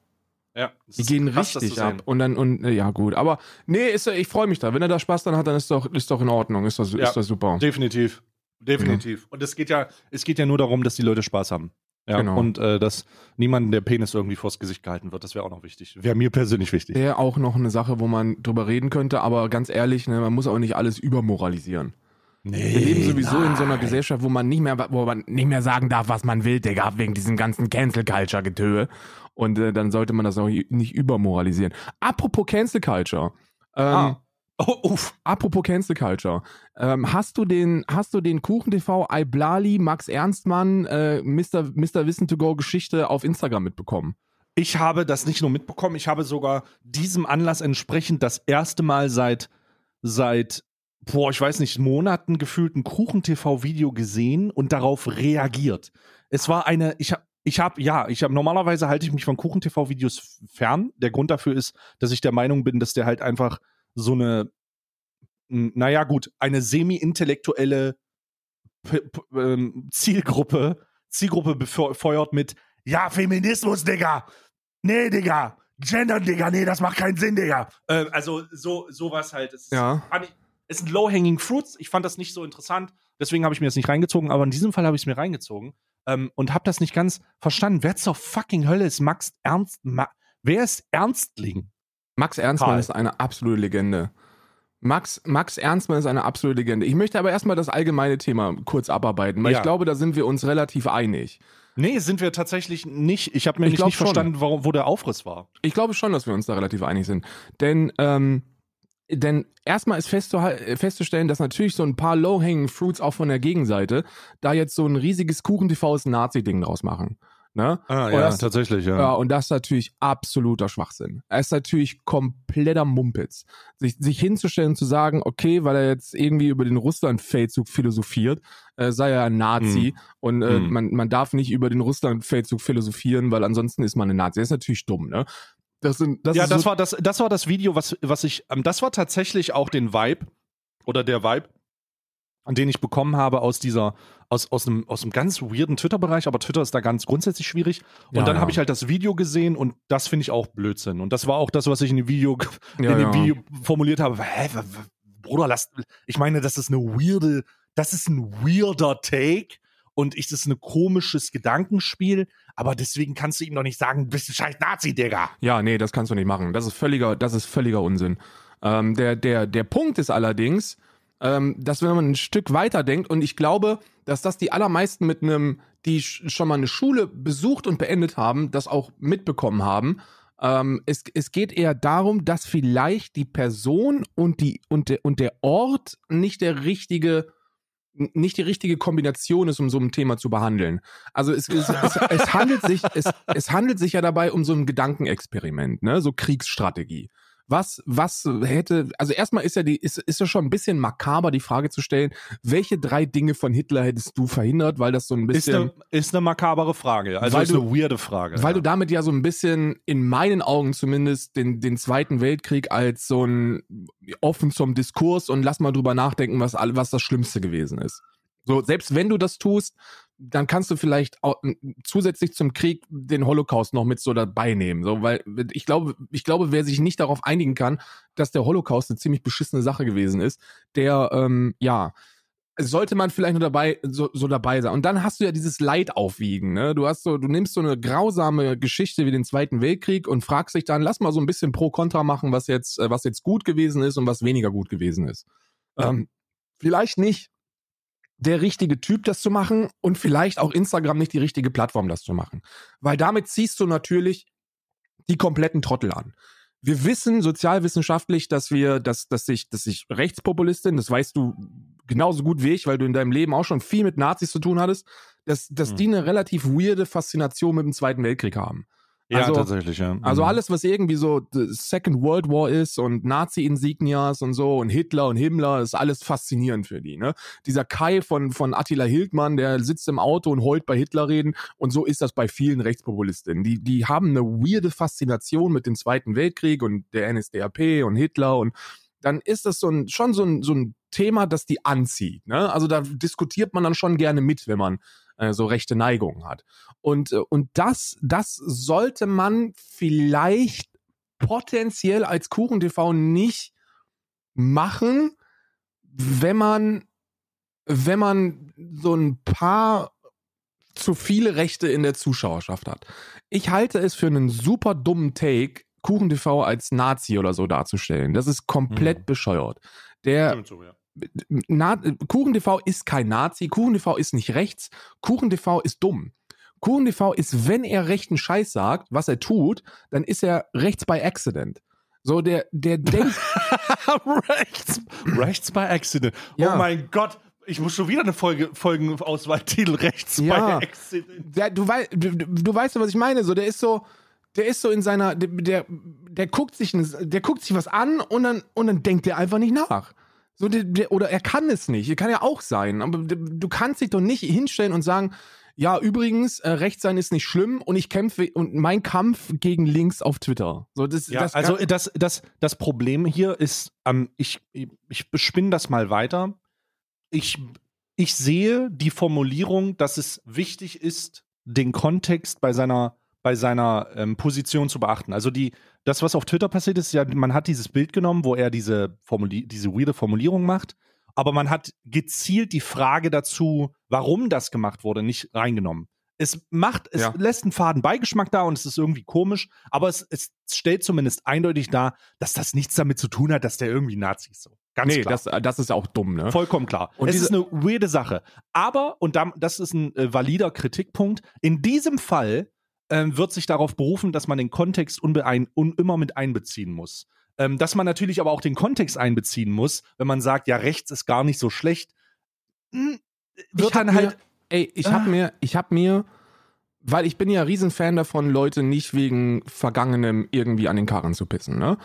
[SPEAKER 1] Ja,
[SPEAKER 2] Die gehen
[SPEAKER 1] krass,
[SPEAKER 2] richtig ab. Und dann, und äh, ja, gut. Aber nee, ist, ich freue mich da. Wenn er da Spaß dann hat, dann ist doch, ist doch in Ordnung. Ist doch,
[SPEAKER 1] Ja.
[SPEAKER 2] ist doch super.
[SPEAKER 1] Definitiv. Definitiv. Und es geht ja, es geht ja nur darum, dass die Leute Spaß haben. Ja,
[SPEAKER 2] Genau.
[SPEAKER 1] und äh, dass niemandem der Penis irgendwie vors Gesicht gehalten wird, das wäre auch noch wichtig. Wäre mir persönlich wichtig.
[SPEAKER 2] Wäre auch noch eine Sache, wo man drüber reden könnte, aber ganz ehrlich, ne, man muss auch nicht alles übermoralisieren.
[SPEAKER 1] Nee,
[SPEAKER 2] Wir leben sowieso in so einer
[SPEAKER 1] nein.
[SPEAKER 2] Gesellschaft, wo man nicht mehr, wo man nicht mehr sagen darf, was man will, Digga, wegen diesem ganzen Cancel Culture Getöhe. Und äh, dann sollte man das auch nicht übermoralisieren. Apropos Cancel Culture. Ähm,
[SPEAKER 1] Ah. Oh, uff.
[SPEAKER 2] Apropos Cancel Culture. Ähm, hast du den, hast du den Kuchen TV, Iblali, Max Ernstmann, äh, Mr. Mr. Wissen to Go Geschichte auf Instagram mitbekommen?
[SPEAKER 1] Ich habe das nicht nur mitbekommen, ich habe sogar diesem Anlass entsprechend das erste Mal seit, seit, boah, ich weiß nicht, Monaten gefühlt ein Kuchen-TV-Video gesehen und darauf reagiert. Es war eine, ich habe, ich habe, ja, ich habe, normalerweise halte ich mich von Kuchen-TV-Videos fern. Der Grund dafür ist, dass ich der Meinung bin, dass der halt einfach so eine, naja, gut, eine semi-intellektuelle ähm, Zielgruppe, Zielgruppe befeuert mit, ja, Feminismus, Digga. Nee, Digga. Gender, Digga, nee, das macht keinen Sinn, Digga. Äh, also, so, sowas halt. Es ist,
[SPEAKER 2] Ja.
[SPEAKER 1] sind low-hanging fruits. Ich fand das nicht so interessant. Deswegen habe ich mir das nicht reingezogen. Aber in diesem Fall habe ich es mir reingezogen. Ähm, und habe das nicht ganz verstanden. Wer zur fucking Hölle ist Max Ernst? Ma wer ist Ernstling?
[SPEAKER 2] Max Ernstmann
[SPEAKER 1] Karl.
[SPEAKER 2] ist eine absolute Legende. Max, Max Ernstmann ist eine absolute Legende. Ich möchte aber erstmal das allgemeine Thema kurz abarbeiten, weil
[SPEAKER 1] Ja.
[SPEAKER 2] ich glaube, da sind wir uns relativ einig.
[SPEAKER 1] Nee, sind wir tatsächlich nicht. Ich habe mir
[SPEAKER 2] Ich
[SPEAKER 1] nicht, nicht verstanden, warum, wo der Aufriss war.
[SPEAKER 2] Ich glaube schon, dass wir uns da relativ einig sind. Denn, ähm, denn erstmal ist festzustellen, dass natürlich so ein paar Low-Hanging Fruits auch von der Gegenseite da jetzt so ein riesiges Kuchen-TVs Nazi-Ding draus machen. Ne?
[SPEAKER 1] Ah,
[SPEAKER 2] ja, das-
[SPEAKER 1] tatsächlich,
[SPEAKER 2] Ja, und das ist natürlich absoluter Schwachsinn. Es ist natürlich kompletter Mumpitz. Sich, sich hinzustellen und zu sagen, okay, weil er jetzt irgendwie über den Russland-Feldzug philosophiert, äh, sei er ein Nazi und äh,
[SPEAKER 1] Hm.
[SPEAKER 2] man, man darf nicht über den Russland-Feldzug philosophieren, weil ansonsten ist man ein Nazi. Das ist natürlich dumm, ne? Das sind, das
[SPEAKER 1] ja, das
[SPEAKER 2] so,
[SPEAKER 1] war das, das war das Video, was, was ich, ähm, das war tatsächlich auch den Vibe oder der Vibe, den ich bekommen habe aus dieser, aus, aus einem, aus einem ganz weirden Twitter-Bereich, aber Twitter ist da ganz grundsätzlich schwierig. Und
[SPEAKER 2] Ja,
[SPEAKER 1] dann
[SPEAKER 2] ja.
[SPEAKER 1] habe ich halt das Video gesehen und das finde ich auch Blödsinn. Und das war auch das, was ich in dem Video,
[SPEAKER 2] Ja,
[SPEAKER 1] in dem. Video formuliert habe. Hä, Bruder, lass, ich meine, das ist eine weirde, das ist ein weirder Take und ich, das ist ein komisches Gedankenspiel, aber deswegen kannst du ihm doch nicht sagen, bist du scheiß Nazi, Digga.
[SPEAKER 2] Ja, nee, das kannst du nicht machen. Das ist völliger, das ist völliger Unsinn. Ähm, der, der, der Punkt ist allerdings, ähm, dass wenn man ein Stück weiter denkt, und ich glaube, dass das die allermeisten mit einem, die sch- schon mal eine Schule besucht und beendet haben, das auch mitbekommen haben. Ähm, es, es geht eher darum, dass vielleicht die Person und, die, und, der, und der Ort nicht der richtige nicht die richtige Kombination ist, um so ein Thema zu behandeln. Also es, es, es, es, handelt sich, es handelt sich ja dabei um so ein Gedankenexperiment, ne? So Kriegsstrategie. Was, was hätte, also erstmal ist ja die, ist, ist ja schon ein bisschen makaber, die Frage zu stellen, welche drei Dinge von Hitler hättest du verhindert, weil das so ein
[SPEAKER 1] Ist
[SPEAKER 2] bisschen.
[SPEAKER 1] eine, ist eine makabere Frage. Also ist
[SPEAKER 2] du-
[SPEAKER 1] eine weirde Frage.
[SPEAKER 2] Weil
[SPEAKER 1] ja.
[SPEAKER 2] du damit ja so ein bisschen, in meinen Augen zumindest, den, den Zweiten Weltkrieg als so ein offen zum Diskurs und lass mal drüber nachdenken, was, was das Schlimmste gewesen ist. So, selbst wenn du das tust, dann kannst du vielleicht auch, zusätzlich zum Krieg den Holocaust noch mit so dabei nehmen. So, weil ich glaube, ich glaube, wer sich nicht darauf einigen kann, dass der Holocaust eine ziemlich beschissene Sache gewesen ist, der, ähm, ja, sollte man vielleicht nur dabei so, so dabei sein. Und dann hast du ja dieses Leid aufwiegen. Ne? Du hast so, du nimmst so eine grausame Geschichte wie den Zweiten Weltkrieg und fragst dich dann, lass mal so ein bisschen pro Kontra machen, was jetzt, äh, was jetzt gut gewesen ist und was weniger gut gewesen ist. Ähm, vielleicht nicht der richtige Typ, das zu machen und vielleicht auch Instagram nicht die richtige Plattform, das zu machen. Weil damit ziehst du natürlich die kompletten Trottel an. Wir wissen sozialwissenschaftlich, dass wir, dass, dass sich, dass sich Rechtspopulistin, das weißt du genauso gut wie ich, weil du in deinem Leben auch schon viel mit Nazis zu tun hattest, dass, dass
[SPEAKER 1] Hm.
[SPEAKER 2] die eine relativ weirde Faszination mit dem Zweiten Weltkrieg haben.
[SPEAKER 1] Ja,
[SPEAKER 2] also-
[SPEAKER 1] tatsächlich, ja.
[SPEAKER 2] Also
[SPEAKER 1] Mhm.
[SPEAKER 2] alles, was irgendwie so the Second World War ist und Nazi-Insignias und so und Hitler und Himmler, ist alles faszinierend für die. Ne? Dieser Kai von, von Attila Hildmann, der sitzt im Auto und heult bei Hitler reden und so ist das bei vielen Rechtspopulistinnen. Die, die haben eine weirde Faszination mit dem Zweiten Weltkrieg und der NSDAP und Hitler und dann ist das so ein, schon so ein, so ein Thema, das die anzieht. Ne? Also da diskutiert man dann schon gerne mit, wenn man äh, so rechte Neigungen hat. Und, äh, und das, das sollte man vielleicht potenziell als KuchenTV nicht machen, wenn man, wenn man so ein paar zu viele Rechte in der Zuschauerschaft hat. Ich halte es für einen super dummen Take, KuchenTV als Nazi oder so darzustellen. Das ist komplett
[SPEAKER 1] Mhm.
[SPEAKER 2] bescheuert. Der,
[SPEAKER 1] so, ja.
[SPEAKER 2] Na, KuchenTV ist kein Nazi, KuchenTV ist nicht rechts, KuchenTV ist dumm. KuchenTV ist, wenn er rechten Scheiß sagt, was er tut, dann ist er rechts by accident. So, der, der denkt,
[SPEAKER 1] rechts, rechts by accident.
[SPEAKER 2] Ja.
[SPEAKER 1] Oh mein Gott, ich muss schon wieder eine Folge, Folgenauswahltitel rechts
[SPEAKER 2] Ja.
[SPEAKER 1] by accident.
[SPEAKER 2] der, du, wei du, du, weißt ja, was ich meine. So, der ist so, der ist so in seiner, der, der, der guckt sich, der guckt sich was an und dann, und dann denkt der einfach nicht nach. So, der, der, oder er kann es nicht. Er kann ja auch sein. Aber du kannst dich doch nicht hinstellen und sagen, ja, übrigens, äh, rechts sein ist nicht schlimm und ich kämpfe und mein Kampf gegen links auf Twitter. So, das,
[SPEAKER 1] Ja,
[SPEAKER 2] das
[SPEAKER 1] also das, das, das Problem hier ist, ähm, ich, ich bespinne das mal weiter. Ich, ich sehe die Formulierung, dass es wichtig ist, den Kontext bei seiner, bei seiner ähm, Position zu beachten. Also die, das, was auf Twitter passiert ist, ja, man hat dieses Bild genommen, wo er diese, Formuli diese weirde Formulierung macht, aber man hat gezielt die Frage dazu, warum das gemacht wurde, nicht reingenommen. Es macht, es
[SPEAKER 2] Ja.
[SPEAKER 1] lässt einen faden Beigeschmack da und es ist irgendwie komisch, aber es, es stellt zumindest eindeutig dar, dass das nichts damit zu tun hat, dass der irgendwie Nazi ist. So. Ganz
[SPEAKER 2] nee,
[SPEAKER 1] klar.
[SPEAKER 2] das, äh, das ist auch dumm, ne?
[SPEAKER 1] Vollkommen klar.
[SPEAKER 2] Und
[SPEAKER 1] es ist eine weirde Sache. Aber, und das ist ein äh, valider Kritikpunkt, in diesem Fall ähm, wird sich darauf berufen, dass man den Kontext unbeein un immer mit einbeziehen muss. Ähm, dass man natürlich aber auch den Kontext einbeziehen muss, wenn man sagt, ja, rechts ist gar nicht so schlecht. Hm, wird dann halt.
[SPEAKER 2] mir, ey, ich
[SPEAKER 1] Ah.
[SPEAKER 2] hab mir, ich hab mir, weil ich bin ja Riesenfan davon, Leute nicht wegen Vergangenem irgendwie an den Karren zu pissen, ne?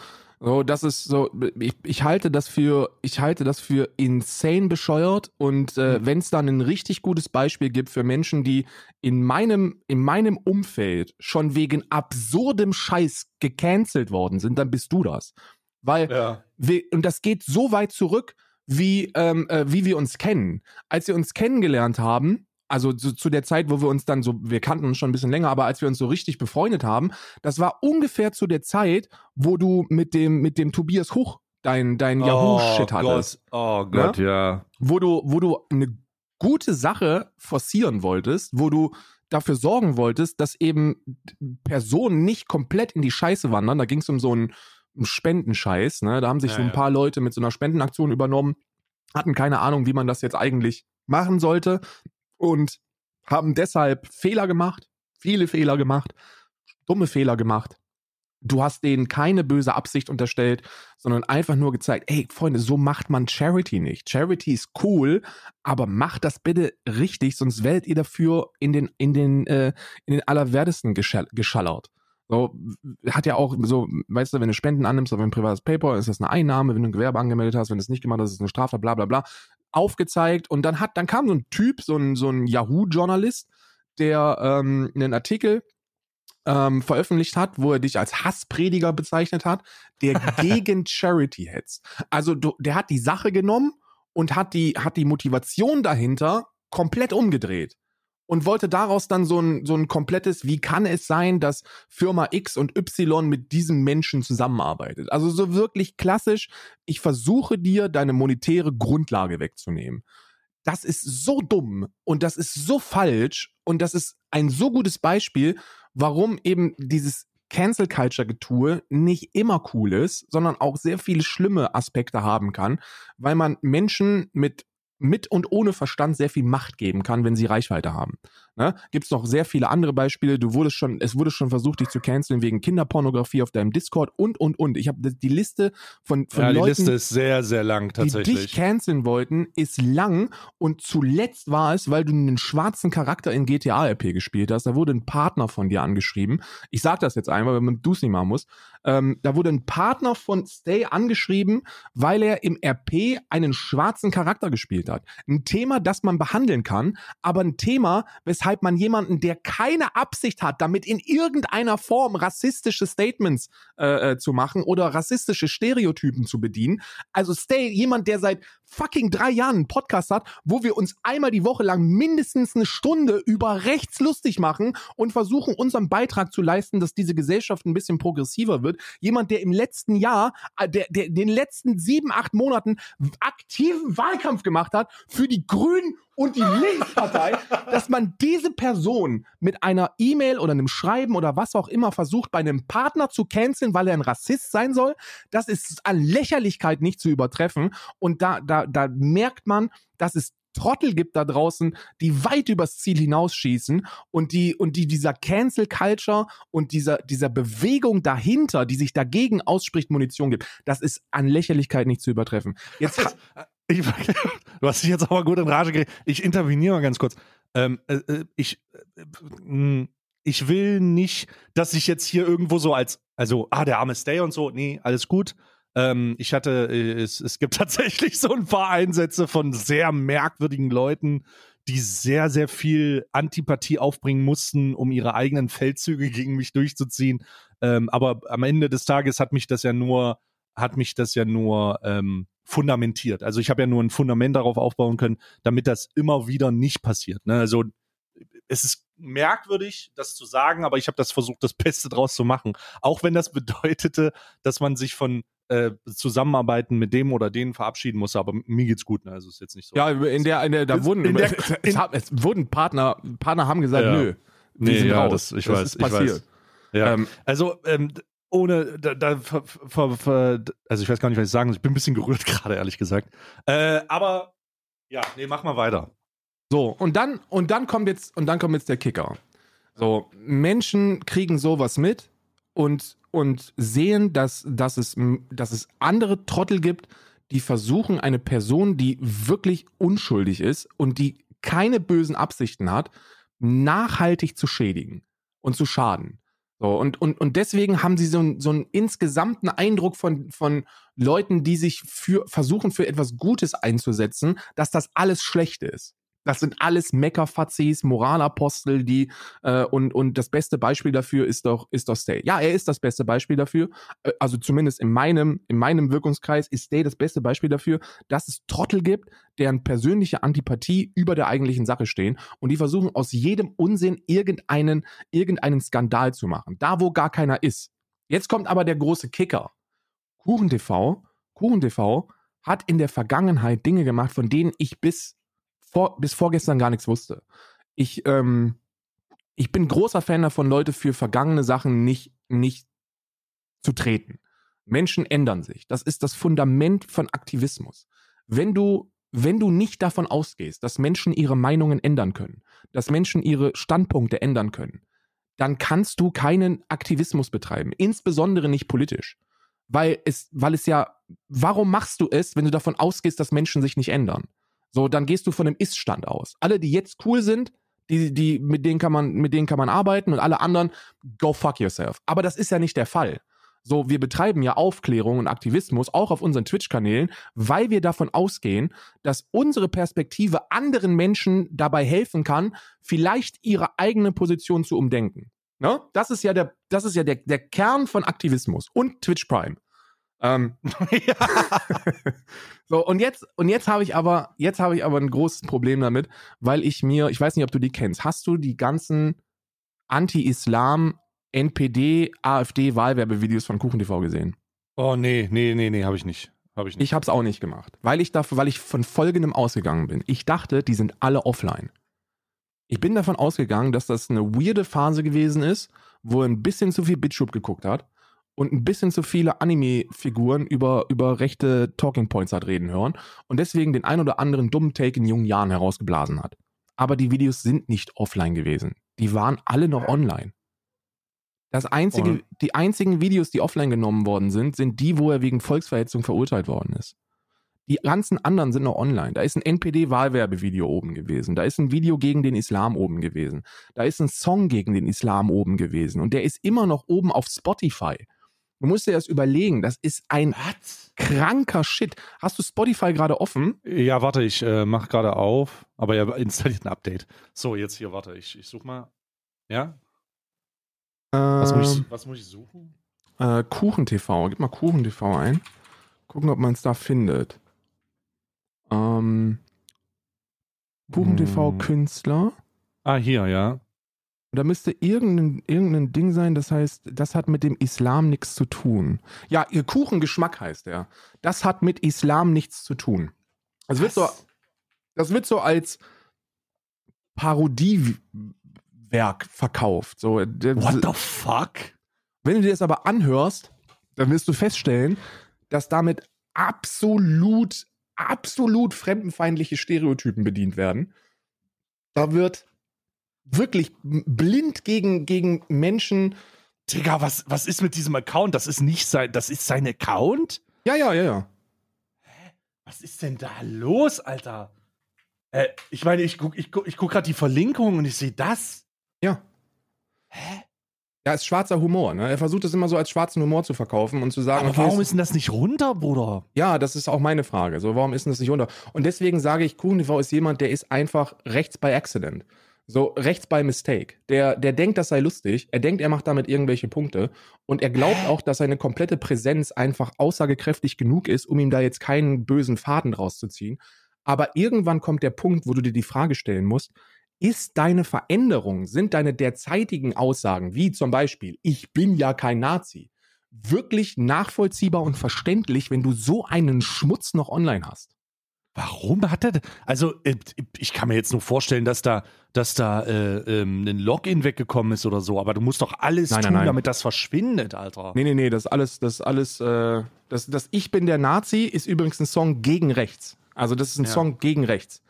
[SPEAKER 2] So, das ist so, ich, ich halte das für, ich halte das für insane bescheuert und äh,
[SPEAKER 1] Mhm.
[SPEAKER 2] wenn es dann ein richtig gutes Beispiel gibt für Menschen, die in meinem, in meinem Umfeld schon wegen absurdem Scheiß gecancelt worden sind, dann bist du das. Weil
[SPEAKER 1] ja.
[SPEAKER 2] wir, und das geht so weit zurück, wie, ähm, äh, wie wir uns kennen. Als wir uns kennengelernt haben, also zu, zu der Zeit, wo wir uns dann so, wir kannten uns schon ein bisschen länger, aber als wir uns so richtig befreundet haben, das war ungefähr zu der Zeit, wo du mit dem, mit dem Tobias Huch dein, dein Yahoo-Shit hattest.
[SPEAKER 1] Oh Gott, ja.
[SPEAKER 2] Wo du, wo du eine gute Sache forcieren wolltest, wo du dafür sorgen wolltest, dass eben Personen nicht komplett in die Scheiße wandern. Da ging es um so einen einen Spendenscheiß. Ne? Da haben sich
[SPEAKER 1] Ja,
[SPEAKER 2] so ein
[SPEAKER 1] ja.
[SPEAKER 2] paar Leute mit so einer Spendenaktion übernommen, hatten keine Ahnung, wie man das jetzt eigentlich machen sollte und haben deshalb Fehler gemacht, viele Fehler gemacht, dumme Fehler gemacht. Du hast denen keine böse Absicht unterstellt, sondern einfach nur gezeigt, ey Freunde, so macht man Charity nicht. Charity ist cool, aber macht das bitte richtig, sonst werdet ihr dafür in den in den äh, in den allerwertesten geschall geschallert. So hat ja auch so, weißt du, wenn du Spenden annimmst auf ein privates Paper, ist das eine Einnahme, wenn du ein Gewerbe angemeldet hast, wenn du es nicht gemacht hast, ist es eine Strafe, bla bla bla. Aufgezeigt und dann hat, dann kam so ein Typ, so ein, so ein Yahoo-Journalist, der ähm, einen Artikel ähm, veröffentlicht hat, wo er dich als Hassprediger bezeichnet hat, der gegen Charity hetzt. Also du, der hat die Sache genommen und hat die, hat die Motivation dahinter komplett umgedreht und wollte daraus dann so ein, so ein komplettes, wie kann es sein, dass Firma X und Y mit diesem Menschen zusammenarbeitet. Also so wirklich klassisch, ich versuche dir deine monetäre Grundlage wegzunehmen. Das ist so dumm und das ist so falsch und das ist ein so gutes Beispiel, warum eben dieses Cancel Culture Getue nicht immer cool ist, sondern auch sehr viele schlimme Aspekte haben kann, weil man Menschen mit mit und ohne Verstand sehr viel Macht geben kann, wenn sie Reichweite haben. Ne? Gibt es noch sehr viele andere Beispiele. Du wurdest schon, es wurde schon versucht, dich zu canceln wegen Kinderpornografie auf deinem Discord und und und. Ich habe die Liste von, von
[SPEAKER 1] Ja, die
[SPEAKER 2] Leuten,
[SPEAKER 1] Liste ist sehr, sehr lang
[SPEAKER 2] die dich
[SPEAKER 1] tatsächlich.
[SPEAKER 2] canceln wollten, ist lang und zuletzt war es, weil du einen schwarzen Charakter in GTA RP gespielt hast. Da wurde ein Partner von dir angeschrieben. Ich sag das jetzt einmal, wenn du es nicht machen musst. Ähm, da wurde ein Partner von Stay angeschrieben, weil er im RP einen schwarzen Charakter gespielt hat. Ein Thema, das man behandeln kann, aber ein Thema, weshalb man jemanden, der keine Absicht hat, damit in irgendeiner Form rassistische Statements äh, äh, zu machen oder rassistische Stereotypen zu bedienen. Also Stay, jemand, der seit fucking drei Jahren einen Podcast hat, wo wir uns einmal die Woche lang mindestens eine Stunde über rechts lustig machen und versuchen, unseren Beitrag zu leisten, dass diese Gesellschaft ein bisschen progressiver wird. Jemand, der im letzten Jahr, äh, der, der in den letzten sieben, acht Monaten aktiven Wahlkampf gemacht hat für die Grünen und die Linkspartei, dass man diese Person mit einer E-Mail oder einem Schreiben oder was auch immer versucht, bei einem Partner zu canceln, weil er ein Rassist sein soll, das ist an Lächerlichkeit nicht zu übertreffen. Und da, da, da merkt man, dass es Trottel gibt da draußen, die weit übers Ziel hinausschießen und die, und die dieser Cancel Culture und dieser, dieser Bewegung dahinter, die sich dagegen ausspricht, Munition gibt. Das ist an Lächerlichkeit nicht zu übertreffen. Jetzt,
[SPEAKER 1] Ich, du hast dich jetzt aber gut in Rage gekriegt. Ich interveniere mal ganz kurz. Ähm, äh, äh, ich, äh, ich will nicht, dass ich jetzt hier irgendwo so als, also, ah, der arme Stay und so, nee, alles gut. Ähm, ich hatte, äh, es, es gibt tatsächlich so ein paar Einsätze von sehr merkwürdigen Leuten, die sehr, sehr viel Antipathie aufbringen mussten, um ihre eigenen Feldzüge gegen mich durchzuziehen. Ähm, aber am Ende des Tages hat mich das ja nur, hat mich das ja nur ähm, fundamentiert. Also ich habe ja nur ein Fundament darauf aufbauen können, damit das immer wieder nicht passiert. Ne? Also es ist merkwürdig, das zu sagen, aber ich habe das versucht, das Beste draus zu machen. Auch wenn das bedeutete, dass man sich von äh, Zusammenarbeiten mit dem oder denen verabschieden muss, aber mir geht's gut, ne? Also ist jetzt nicht so.
[SPEAKER 2] Ja, in der, in der, da wurden,
[SPEAKER 1] in der-
[SPEAKER 2] es, hat, es wurden Partner, Partner haben gesagt,
[SPEAKER 1] Ja.
[SPEAKER 2] nö. wir
[SPEAKER 1] Nee,
[SPEAKER 2] sind
[SPEAKER 1] ja,
[SPEAKER 2] raus.
[SPEAKER 1] das- ich
[SPEAKER 2] das
[SPEAKER 1] weiß,
[SPEAKER 2] ist
[SPEAKER 1] ich weiß.
[SPEAKER 2] passiert.
[SPEAKER 1] Ja.
[SPEAKER 2] Ähm,
[SPEAKER 1] Also, ähm, ohne, da, da, ver, ver, ver, also ich weiß gar nicht, was ich sagen soll. Ich bin ein bisschen gerührt gerade, ehrlich gesagt. Äh, aber, ja, nee, mach mal weiter.
[SPEAKER 2] So, und dann, und dann kommt jetzt, und dann kommt jetzt der Kicker. So, Menschen kriegen sowas mit und, und sehen, dass, dass, es, dass es andere Trottel gibt, die versuchen, eine Person, die wirklich unschuldig ist und die keine bösen Absichten hat, nachhaltig zu schädigen und zu schaden. So, und, und, und deswegen haben sie so, einen- so einen insgesamten Eindruck von, von Leuten, die sich für, versuchen, für etwas Gutes einzusetzen, dass das alles schlecht ist. Das sind alles Meckerfazis, Moralapostel, die äh, und, und das beste Beispiel dafür ist doch, ist doch Stay. Ja, er ist das beste Beispiel dafür. Äh, also zumindest in meinem, in meinem Wirkungskreis ist Stay das beste Beispiel dafür, dass es Trottel gibt, deren persönliche Antipathie über der eigentlichen Sache stehen und die versuchen aus jedem Unsinn irgendeinen, irgendeinen Skandal zu machen. Da, wo gar keiner ist. Jetzt kommt aber der große Kicker. KuchenTV, KuchenTV hat in der Vergangenheit Dinge gemacht, von denen ich bis, vor, bis vorgestern gar nichts wusste. Ich, ähm, ich bin großer Fan davon, Leute für vergangene Sachen nicht, nicht zu treten. Menschen ändern sich. Das ist das Fundament von Aktivismus. Wenn du, wenn du nicht davon ausgehst, dass Menschen ihre Meinungen ändern können, dass Menschen ihre Standpunkte ändern können, dann kannst du keinen Aktivismus betreiben, insbesondere nicht politisch. Weil es, weil es ja, warum machst du es, wenn du davon ausgehst, dass Menschen sich nicht ändern? So, dann gehst du von einem Ist-Stand aus. Alle, die jetzt cool sind, die, die, mit denen kann man, mit denen kann man arbeiten und alle anderen, go fuck yourself. Aber das ist ja nicht der Fall. So, wir betreiben ja Aufklärung und Aktivismus auch auf unseren Twitch-Kanälen, weil wir davon ausgehen, dass unsere Perspektive anderen Menschen dabei helfen kann, vielleicht ihre eigene Position zu umdenken. Ne? Das ist ja der, das ist ja der, der Kern von Aktivismus und Twitch Prime. Ähm,
[SPEAKER 1] ja.
[SPEAKER 2] so, und jetzt, und jetzt habe ich aber, jetzt habe ich aber ein großes Problem damit, weil ich mir, ich weiß nicht, ob du die kennst. Hast du die ganzen Anti-Islam, NPD, AfD-Wahlwerbevideos von KuchenTV gesehen?
[SPEAKER 1] Oh, nee, nee, nee, nee, habe ich nicht. Habe ich nicht.
[SPEAKER 2] Ich habe es auch nicht gemacht, weil ich dafür, weil ich von folgendem ausgegangen bin. Ich dachte, die sind alle offline. Ich bin davon ausgegangen, dass das eine weirde Phase gewesen ist, wo er ein bisschen zu viel Bitchub geguckt hat und ein bisschen zu viele Anime-Figuren über, über rechte Talking Points hat reden hören und deswegen den ein oder anderen dummen Take in jungen Jahren herausgeblasen hat. Aber die Videos sind nicht offline gewesen. Die waren alle noch online. Das einzige,
[SPEAKER 1] Und-
[SPEAKER 2] die einzigen Videos, die offline genommen worden sind, sind die, wo er wegen Volksverhetzung verurteilt worden ist. Die ganzen anderen sind noch online. Da ist ein NPD-Wahlwerbevideo oben gewesen. Da ist ein Video gegen den Islam oben gewesen. Da ist ein Song gegen den Islam oben gewesen. Und der ist immer noch oben auf Spotify. Du musst dir das überlegen. Das ist ein
[SPEAKER 1] Was?
[SPEAKER 2] kranker Shit. Hast du Spotify gerade offen?
[SPEAKER 1] Ja, warte, ich äh, mach gerade auf, aber er installiert ein Update. So, jetzt hier, warte, ich, ich such mal. Ja? Was, muss
[SPEAKER 2] Ähm,
[SPEAKER 1] ich, was muss ich suchen?
[SPEAKER 2] Äh, KuchenTV. Gib mal KuchenTV ein. Gucken, ob man es da findet. Ähm, KuchenTV
[SPEAKER 1] Hm.
[SPEAKER 2] Künstler.
[SPEAKER 1] Ah, hier, ja.
[SPEAKER 2] Und da müsste irgendein, irgendein Ding sein, das heißt, das hat mit dem Islam nichts zu tun. Ja, ihr Kuchengeschmack heißt er. Das hat mit Islam nichts zu tun. Das wird so, das wird so als Parodiewerk verkauft. So,
[SPEAKER 1] What the fuck?
[SPEAKER 2] Wenn du dir das aber anhörst, dann wirst du feststellen, dass damit absolut, absolut fremdenfeindliche Stereotypen bedient werden. Da wird wirklich blind gegen, gegen Menschen.
[SPEAKER 1] Digga, was, was ist mit diesem Account? Das ist nicht sein, das ist sein Account?
[SPEAKER 2] Ja, ja, ja, ja.
[SPEAKER 1] Was ist denn da los, Alter? Äh, ich meine, ich guck, ich guck, ich guck gerade die Verlinkung und ich sehe das.
[SPEAKER 2] Ja.
[SPEAKER 1] Hä?
[SPEAKER 2] Ja, ist schwarzer Humor, ne? Er versucht es immer so als schwarzen Humor zu verkaufen und zu sagen,
[SPEAKER 1] Aber
[SPEAKER 2] okay,
[SPEAKER 1] warum ist denn das nicht runter, Bruder?
[SPEAKER 2] ja, das ist auch meine Frage. So, warum ist denn das nicht runter? Und deswegen sage ich, KuchenTV ist jemand, der ist einfach rechts by accident. So, rechts by mistake. Der, der denkt, das sei lustig. Er denkt, er macht damit irgendwelche Punkte. Und er glaubt auch, dass seine komplette Präsenz einfach aussagekräftig genug ist, um ihm da jetzt keinen bösen Faden draus zu ziehen. Aber irgendwann kommt der Punkt, wo du dir die Frage stellen musst, ist deine Veränderung, sind deine derzeitigen Aussagen, wie zum Beispiel, ich bin ja kein Nazi, wirklich nachvollziehbar und verständlich, wenn du so einen Schmutz noch online hast?
[SPEAKER 1] Warum hat er Also, äh, ich kann mir jetzt nur vorstellen, dass da, dass da äh, ähm, ein Login weggekommen ist oder so, aber du musst doch alles
[SPEAKER 2] Nein,
[SPEAKER 1] tun,
[SPEAKER 2] nein.
[SPEAKER 1] damit das verschwindet, Alter.
[SPEAKER 2] Nee, nee, nee, das alles, das alles, äh, das, das Ich bin der Nazi ist übrigens ein Song gegen rechts. Also das ist ein
[SPEAKER 1] Ja.
[SPEAKER 2] Song gegen rechts.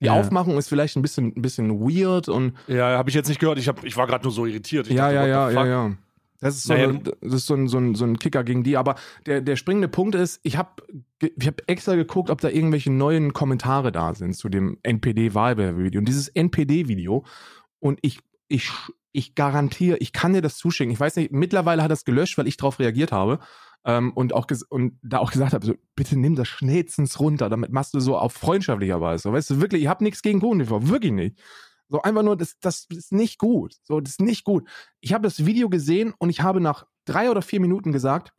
[SPEAKER 2] Die
[SPEAKER 1] Ja.
[SPEAKER 2] Aufmachung ist vielleicht ein bisschen, ein bisschen weird und
[SPEAKER 1] Ja, habe ich jetzt nicht gehört. Ich, hab, ich war gerade nur so irritiert. Ich
[SPEAKER 2] ja,
[SPEAKER 1] dachte,
[SPEAKER 2] ja, ja, ja, ja. Das ist so,
[SPEAKER 1] Naja,
[SPEAKER 2] eine, das ist so, ein, so, ein, so ein Kicker gegen die. Aber der, der springende Punkt ist, ich habe ich hab extra geguckt, ob da irgendwelche neuen Kommentare da sind zu dem NPD-Wahlwerbvideo. Und dieses NPD-Video, und ich, ich, ich garantiere, ich kann dir das zuschicken. Ich weiß nicht, mittlerweile hat es gelöscht, weil ich darauf reagiert habe. Ähm, und auch und da auch gesagt habe, so, bitte nimm das schnellstens runter, damit machst du so auf freundschaftlicher Weise. Weißt du, wirklich, ich habe nichts gegen KuchenTV, wirklich nicht. So einfach nur, das, das ist nicht gut. So, das ist nicht gut. Ich habe das Video gesehen und ich habe nach drei oder vier Minuten gesagt,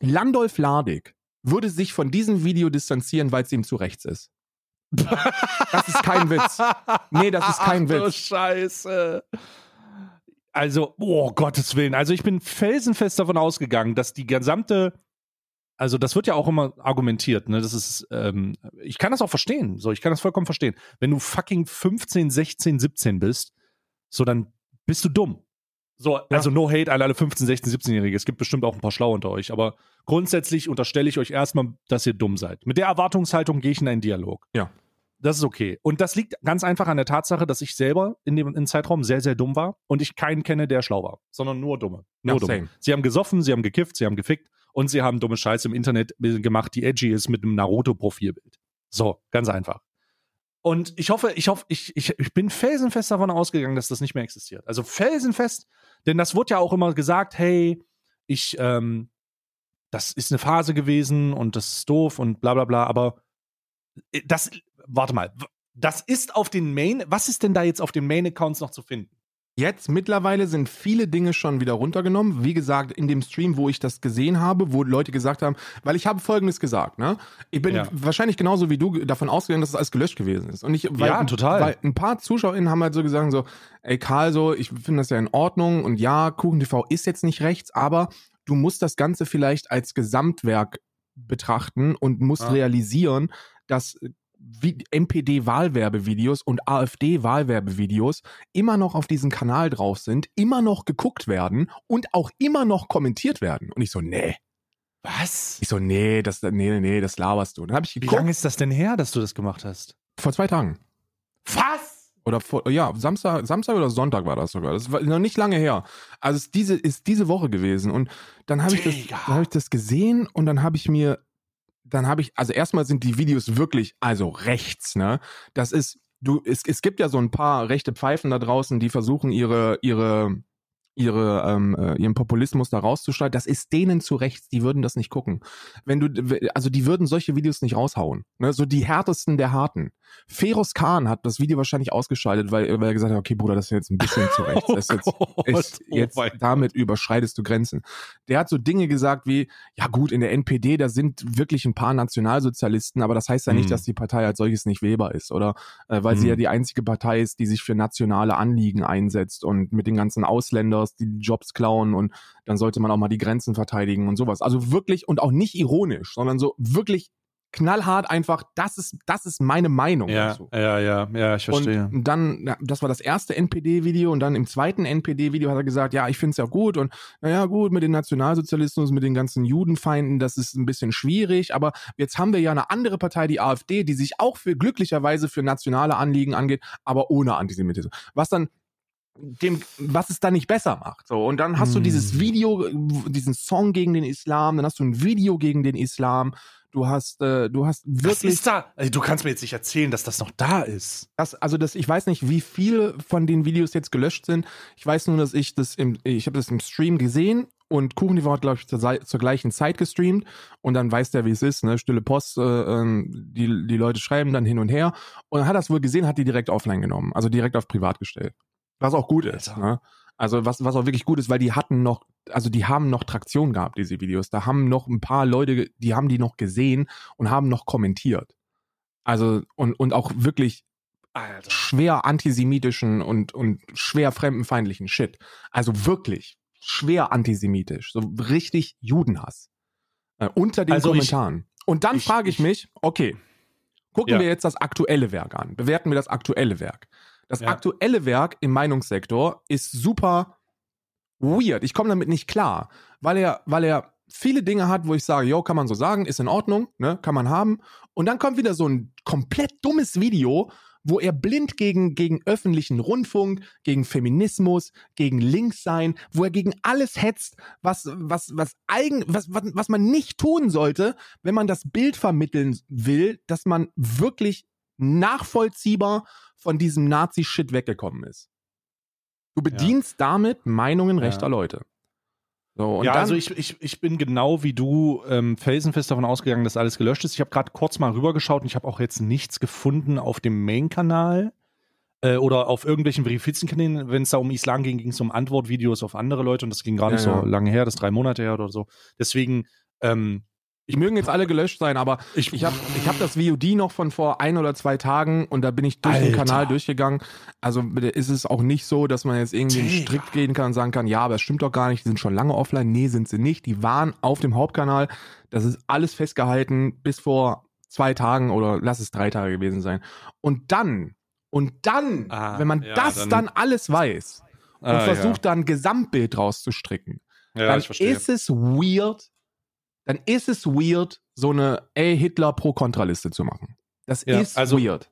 [SPEAKER 2] Landolf Ladig würde sich von diesem Video distanzieren, weil es ihm zu rechts ist. Das ist kein Witz. Nee, das ist kein
[SPEAKER 1] Ach,
[SPEAKER 2] Witz.
[SPEAKER 1] Scheiße. Also, oh Gottes Willen. Also ich bin felsenfest davon ausgegangen, dass die gesamte, also das wird ja auch immer argumentiert, ne? Das ist, ähm, ich kann das auch verstehen. So, ich kann das vollkommen verstehen. Wenn du fucking 15, 16, 17 bist, so dann bist du dumm. So, also no hate an alle 15, 16, 17-Jährige. Es gibt bestimmt auch ein paar Schlau unter euch, aber grundsätzlich unterstelle ich euch erstmal, dass ihr dumm seid. Mit der Erwartungshaltung gehe ich in einen Dialog.
[SPEAKER 2] Ja.
[SPEAKER 1] Das ist okay. Und das liegt ganz einfach an der Tatsache, dass ich selber in dem, in dem Zeitraum sehr, sehr dumm war und ich keinen kenne, der schlau war, sondern nur Dumme. Nur
[SPEAKER 2] Ja,
[SPEAKER 1] Dumme.
[SPEAKER 2] same.
[SPEAKER 1] Sie haben gesoffen, sie haben gekifft, sie haben gefickt und sie haben dumme Scheiße im Internet gemacht, die edgy ist mit einem Naruto-Profilbild. So, ganz einfach. Und ich hoffe, ich hoffe, ich, ich, ich bin felsenfest davon ausgegangen, dass das nicht mehr existiert. Also felsenfest, denn das wurde ja auch immer gesagt, hey, ich, ähm, das ist eine Phase gewesen und das ist doof und bla bla bla, aber äh, das, warte mal, das ist auf den Main, was ist denn da jetzt auf den Main-Accounts noch zu finden?
[SPEAKER 2] Jetzt mittlerweile sind viele Dinge schon wieder runtergenommen. Wie gesagt, in dem Stream, wo ich das gesehen habe, wo Leute gesagt haben, weil ich habe Folgendes gesagt, ne? Ich bin
[SPEAKER 1] Ja.
[SPEAKER 2] wahrscheinlich genauso wie du davon ausgegangen, dass das alles gelöscht gewesen ist. Und ich, weil,
[SPEAKER 1] Ja, total.
[SPEAKER 2] Weil ein paar ZuschauerInnen haben halt so gesagt, so, ey Karl, so, ich finde das ja in Ordnung und ja, KuchenTV ist jetzt nicht rechts, aber du musst das Ganze vielleicht als Gesamtwerk betrachten und musst
[SPEAKER 1] Ja.
[SPEAKER 2] realisieren, dass NPD-Wahlwerbevideos und AfD-Wahlwerbevideos immer noch auf diesem Kanal drauf sind, immer noch geguckt werden und auch immer noch kommentiert werden. Und ich so, nee.
[SPEAKER 1] Was?
[SPEAKER 2] Ich so, nee, das, nee, nee, das laberst du. Dann habe ich
[SPEAKER 1] Wie
[SPEAKER 2] geguckt,
[SPEAKER 1] lange ist das denn her, dass du das gemacht hast?
[SPEAKER 2] vor zwei Tagen.
[SPEAKER 1] Was?
[SPEAKER 2] Oder vor, ja, Samstag, Samstag oder Sonntag war das sogar. Das war noch nicht lange her. Also es ist diese, ist diese Woche gewesen. Und dann habe ich das,
[SPEAKER 1] Digga.
[SPEAKER 2] dann habe ich das gesehen und dann habe ich mir, dann habe ich, also erstmal sind die Videos wirklich, also rechts, ne? Das ist, du, es, es gibt ja so ein paar rechte Pfeifen da draußen, die versuchen ihre, ihre, ihre, ähm, äh, ihren Populismus da rauszuschneiden. Das ist denen zu rechts, die würden das nicht gucken. Wenn du, also die würden solche Videos nicht raushauen. Ne? So die härtesten der Harten. Feroz Khan hat das Video wahrscheinlich ausgeschaltet, weil, weil er gesagt hat, okay, Bruder, das ist jetzt ein bisschen zu rechts. Das ist jetzt,
[SPEAKER 1] Gott,
[SPEAKER 2] ist
[SPEAKER 1] oh
[SPEAKER 2] jetzt
[SPEAKER 1] mein
[SPEAKER 2] damit überschreitest du Grenzen. Der hat so Dinge gesagt wie, ja gut, in der NPD, da sind wirklich ein paar Nationalsozialisten, aber das heißt ja nicht,
[SPEAKER 1] Hm.
[SPEAKER 2] dass die Partei als solches nicht wählbar ist, oder? Äh, weil sie
[SPEAKER 1] Hm.
[SPEAKER 2] ja die einzige Partei ist, die sich für nationale Anliegen einsetzt und mit den ganzen Ausländers, die die Jobs klauen und dann sollte man auch mal die Grenzen verteidigen und sowas. Also wirklich und auch nicht ironisch, sondern so wirklich knallhart einfach, das ist, das ist meine Meinung
[SPEAKER 1] Ja,
[SPEAKER 2] dazu.
[SPEAKER 1] ja, ja, ja, ich verstehe.
[SPEAKER 2] Und dann, das war das erste NPD-Video und dann im zweiten NPD-Video hat er gesagt, ja, ich finde es ja gut und naja, gut, mit den Nationalsozialismus, mit den ganzen Judenfeinden, das ist ein bisschen schwierig, aber jetzt haben wir ja eine andere Partei, die AfD, die sich auch für glücklicherweise für nationale Anliegen angeht, aber ohne Antisemitismus. Was dann dem, was es dann nicht besser macht. So, und dann hast du
[SPEAKER 1] Hm.
[SPEAKER 2] dieses Video, diesen Song gegen den Islam, dann hast du ein Video gegen den Islam, du hast, äh, du hast
[SPEAKER 1] Was
[SPEAKER 2] wirklich.
[SPEAKER 1] ist da? Also, du kannst mir jetzt nicht erzählen, dass das noch da ist.
[SPEAKER 2] Das, also das, ich weiß nicht, wie viele von den Videos jetzt gelöscht sind. Ich weiß nur, dass ich das im, ich habe das im Stream gesehen und Kuchenliefer hat, glaube ich, zur, zur gleichen Zeit gestreamt und dann weiß der, wie es ist, ne? Stille Post, äh, ähm, die, die Leute schreiben dann hin und her und dann hat es wohl gesehen, hat die direkt offline genommen, also direkt auf privat gestellt. Was auch gut ist,
[SPEAKER 1] Alter.
[SPEAKER 2] ne? Also was, was auch wirklich gut ist, weil die hatten noch, also die haben noch Traktion gehabt, diese Videos. Da haben noch ein paar Leute, die haben die noch gesehen und haben noch kommentiert. Also, und, und auch wirklich
[SPEAKER 1] Alter.
[SPEAKER 2] schwer antisemitischen und, und schwer fremdenfeindlichen Shit. Also wirklich schwer antisemitisch. So richtig Judenhass. Äh, unter den
[SPEAKER 1] Also ich-
[SPEAKER 2] Kommentaren. und dann
[SPEAKER 1] ich-
[SPEAKER 2] frage ich
[SPEAKER 1] ich-
[SPEAKER 2] mich, okay, gucken
[SPEAKER 1] Ja.
[SPEAKER 2] wir jetzt das aktuelle Werk an. Bewerten wir das aktuelle Werk. Das
[SPEAKER 1] Ja.
[SPEAKER 2] aktuelle Werk im Meinungssektor ist super weird. Ich komme damit nicht klar, weil er, weil er viele Dinge hat, wo ich sage, yo, kann man so sagen, ist in Ordnung, ne, kann man haben. Und dann kommt wieder so ein komplett dummes Video, wo er blind gegen, gegen öffentlichen Rundfunk, gegen Feminismus, gegen Linkssein, wo er gegen alles hetzt, was, was, was eigen, was, was, was man nicht tun sollte, wenn man das Bild vermitteln will, dass man wirklich nachvollziehbar von diesem Nazi-Shit weggekommen ist. Du bedienst damit Meinungen
[SPEAKER 1] Ja.
[SPEAKER 2] rechter Leute. So,
[SPEAKER 1] ja, also ich, ich, ich bin genau wie du ähm, felsenfest davon ausgegangen, dass alles gelöscht ist. Ich habe gerade kurz mal rübergeschaut und ich habe auch jetzt nichts gefunden auf dem Main-Kanal äh, oder auf irgendwelchen Verifizien-Kanälen. Wenn es da um Islam ging, ging es um Antwortvideos auf andere Leute und das ging gar nicht
[SPEAKER 2] Ja, ja.
[SPEAKER 1] so lange her, das ist drei Monate her oder so. Deswegen, ähm,
[SPEAKER 2] die mögen jetzt alle gelöscht sein, aber
[SPEAKER 1] ich,
[SPEAKER 2] Ich habe ich hab das VOD noch von vor ein oder zwei Tagen und da bin ich durch den
[SPEAKER 1] Alter.
[SPEAKER 2] Kanal durchgegangen. Also ist es auch nicht so, dass man jetzt irgendwie
[SPEAKER 1] Digga.
[SPEAKER 2] strikt gehen kann und sagen kann, ja, aber es stimmt doch gar nicht, die sind schon lange offline. Nee, sind sie nicht. Die waren auf dem Hauptkanal. Das ist alles festgehalten bis vor zwei Tagen oder lass es drei Tage gewesen sein. Und dann, und dann,
[SPEAKER 1] Ah,
[SPEAKER 2] wenn man
[SPEAKER 1] ja,
[SPEAKER 2] das
[SPEAKER 1] dann-
[SPEAKER 2] dann, alles weiß und
[SPEAKER 1] Ah,
[SPEAKER 2] versucht dann ein Gesamtbild rauszustricken,
[SPEAKER 1] ja, ja,
[SPEAKER 2] dann
[SPEAKER 1] ich
[SPEAKER 2] ist es weird, dann ist es weird, so eine Ey Hitler pro Kontraliste zu machen. Das
[SPEAKER 1] Ja,
[SPEAKER 2] ist
[SPEAKER 1] also-
[SPEAKER 2] weird.